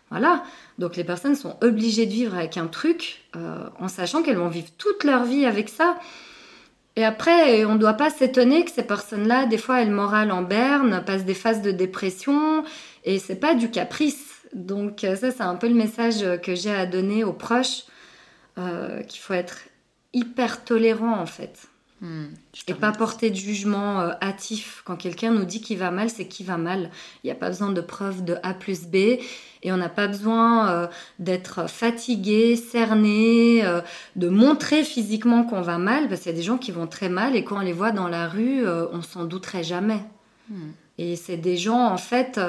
Speaker 2: Voilà. Donc les personnes sont obligées de vivre avec un truc euh, en sachant qu'elles vont vivre toute leur vie avec ça. Et après, on ne doit pas s'étonner que ces personnes-là, des fois, elles morales en berne, passent des phases de dépression, et c'est pas du caprice. Donc ça, c'est un peu le message que j'ai à donner aux proches euh, qu'il faut être hyper tolérant en fait. Hmm, et pas porter de jugement euh, hâtif. Quand quelqu'un nous dit qu'il va mal, c'est qu'il va mal. Il n'y a pas besoin de preuves de A plus B et on n'a pas besoin euh, d'être fatigué, cerné, de montrer physiquement qu'on va mal parce qu'il y a des gens qui vont très mal et quand on les voit dans la rue, on s'en douterait jamais. Hmm. Et c'est des gens en fait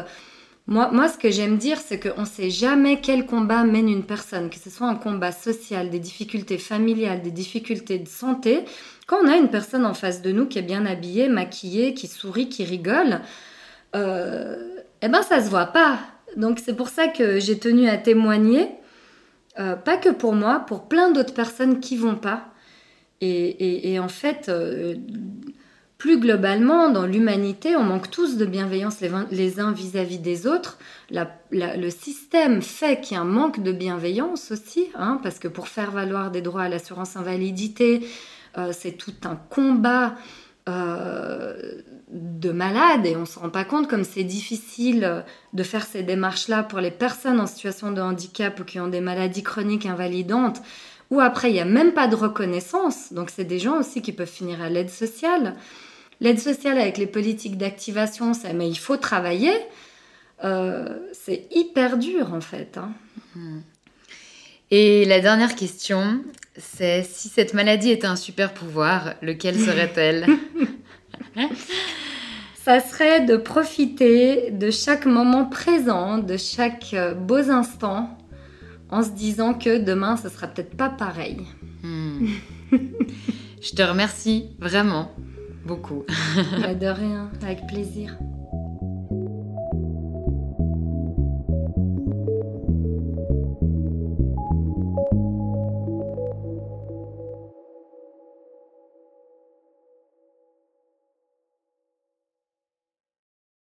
Speaker 2: moi, ce que j'aime dire, c'est qu'on ne sait jamais quel combat mène une personne, que ce soit un combat social, des difficultés familiales, des difficultés de santé. Quand on a une personne en face de nous qui est bien habillée, maquillée, qui sourit, qui rigole, euh, eh ben ça se voit pas. Donc c'est pour ça que j'ai tenu à témoigner, euh, pas que pour moi, pour plein d'autres personnes qui vont pas. Et, en fait, euh, plus globalement, dans l'humanité, on manque tous de bienveillance les, uns vis-à-vis des autres. le système fait qu'il y a un manque de bienveillance aussi, hein, parce que pour faire valoir des droits à l'assurance invalidité, euh, c'est tout un combat euh, de malades et on ne se rend pas compte comme c'est difficile de faire ces démarches-là pour les personnes en situation de handicap ou qui ont des maladies chroniques invalidantes, ou après il n'y a même pas de reconnaissance, donc c'est des gens aussi qui peuvent finir à l'aide sociale. L'aide sociale avec les politiques d'activation, ça, mais il faut travailler. Euh, c'est hyper dur en fait. Hein.
Speaker 1: Hmm. Et la dernière question, c'est si cette maladie était un super pouvoir, lequel serait-elle
Speaker 2: Ça serait de profiter de chaque moment présent, de chaque euh, beau instant, en se disant que demain, ce sera peut-être pas pareil. Hmm.
Speaker 1: Je te remercie vraiment beaucoup.
Speaker 2: de rien, avec plaisir.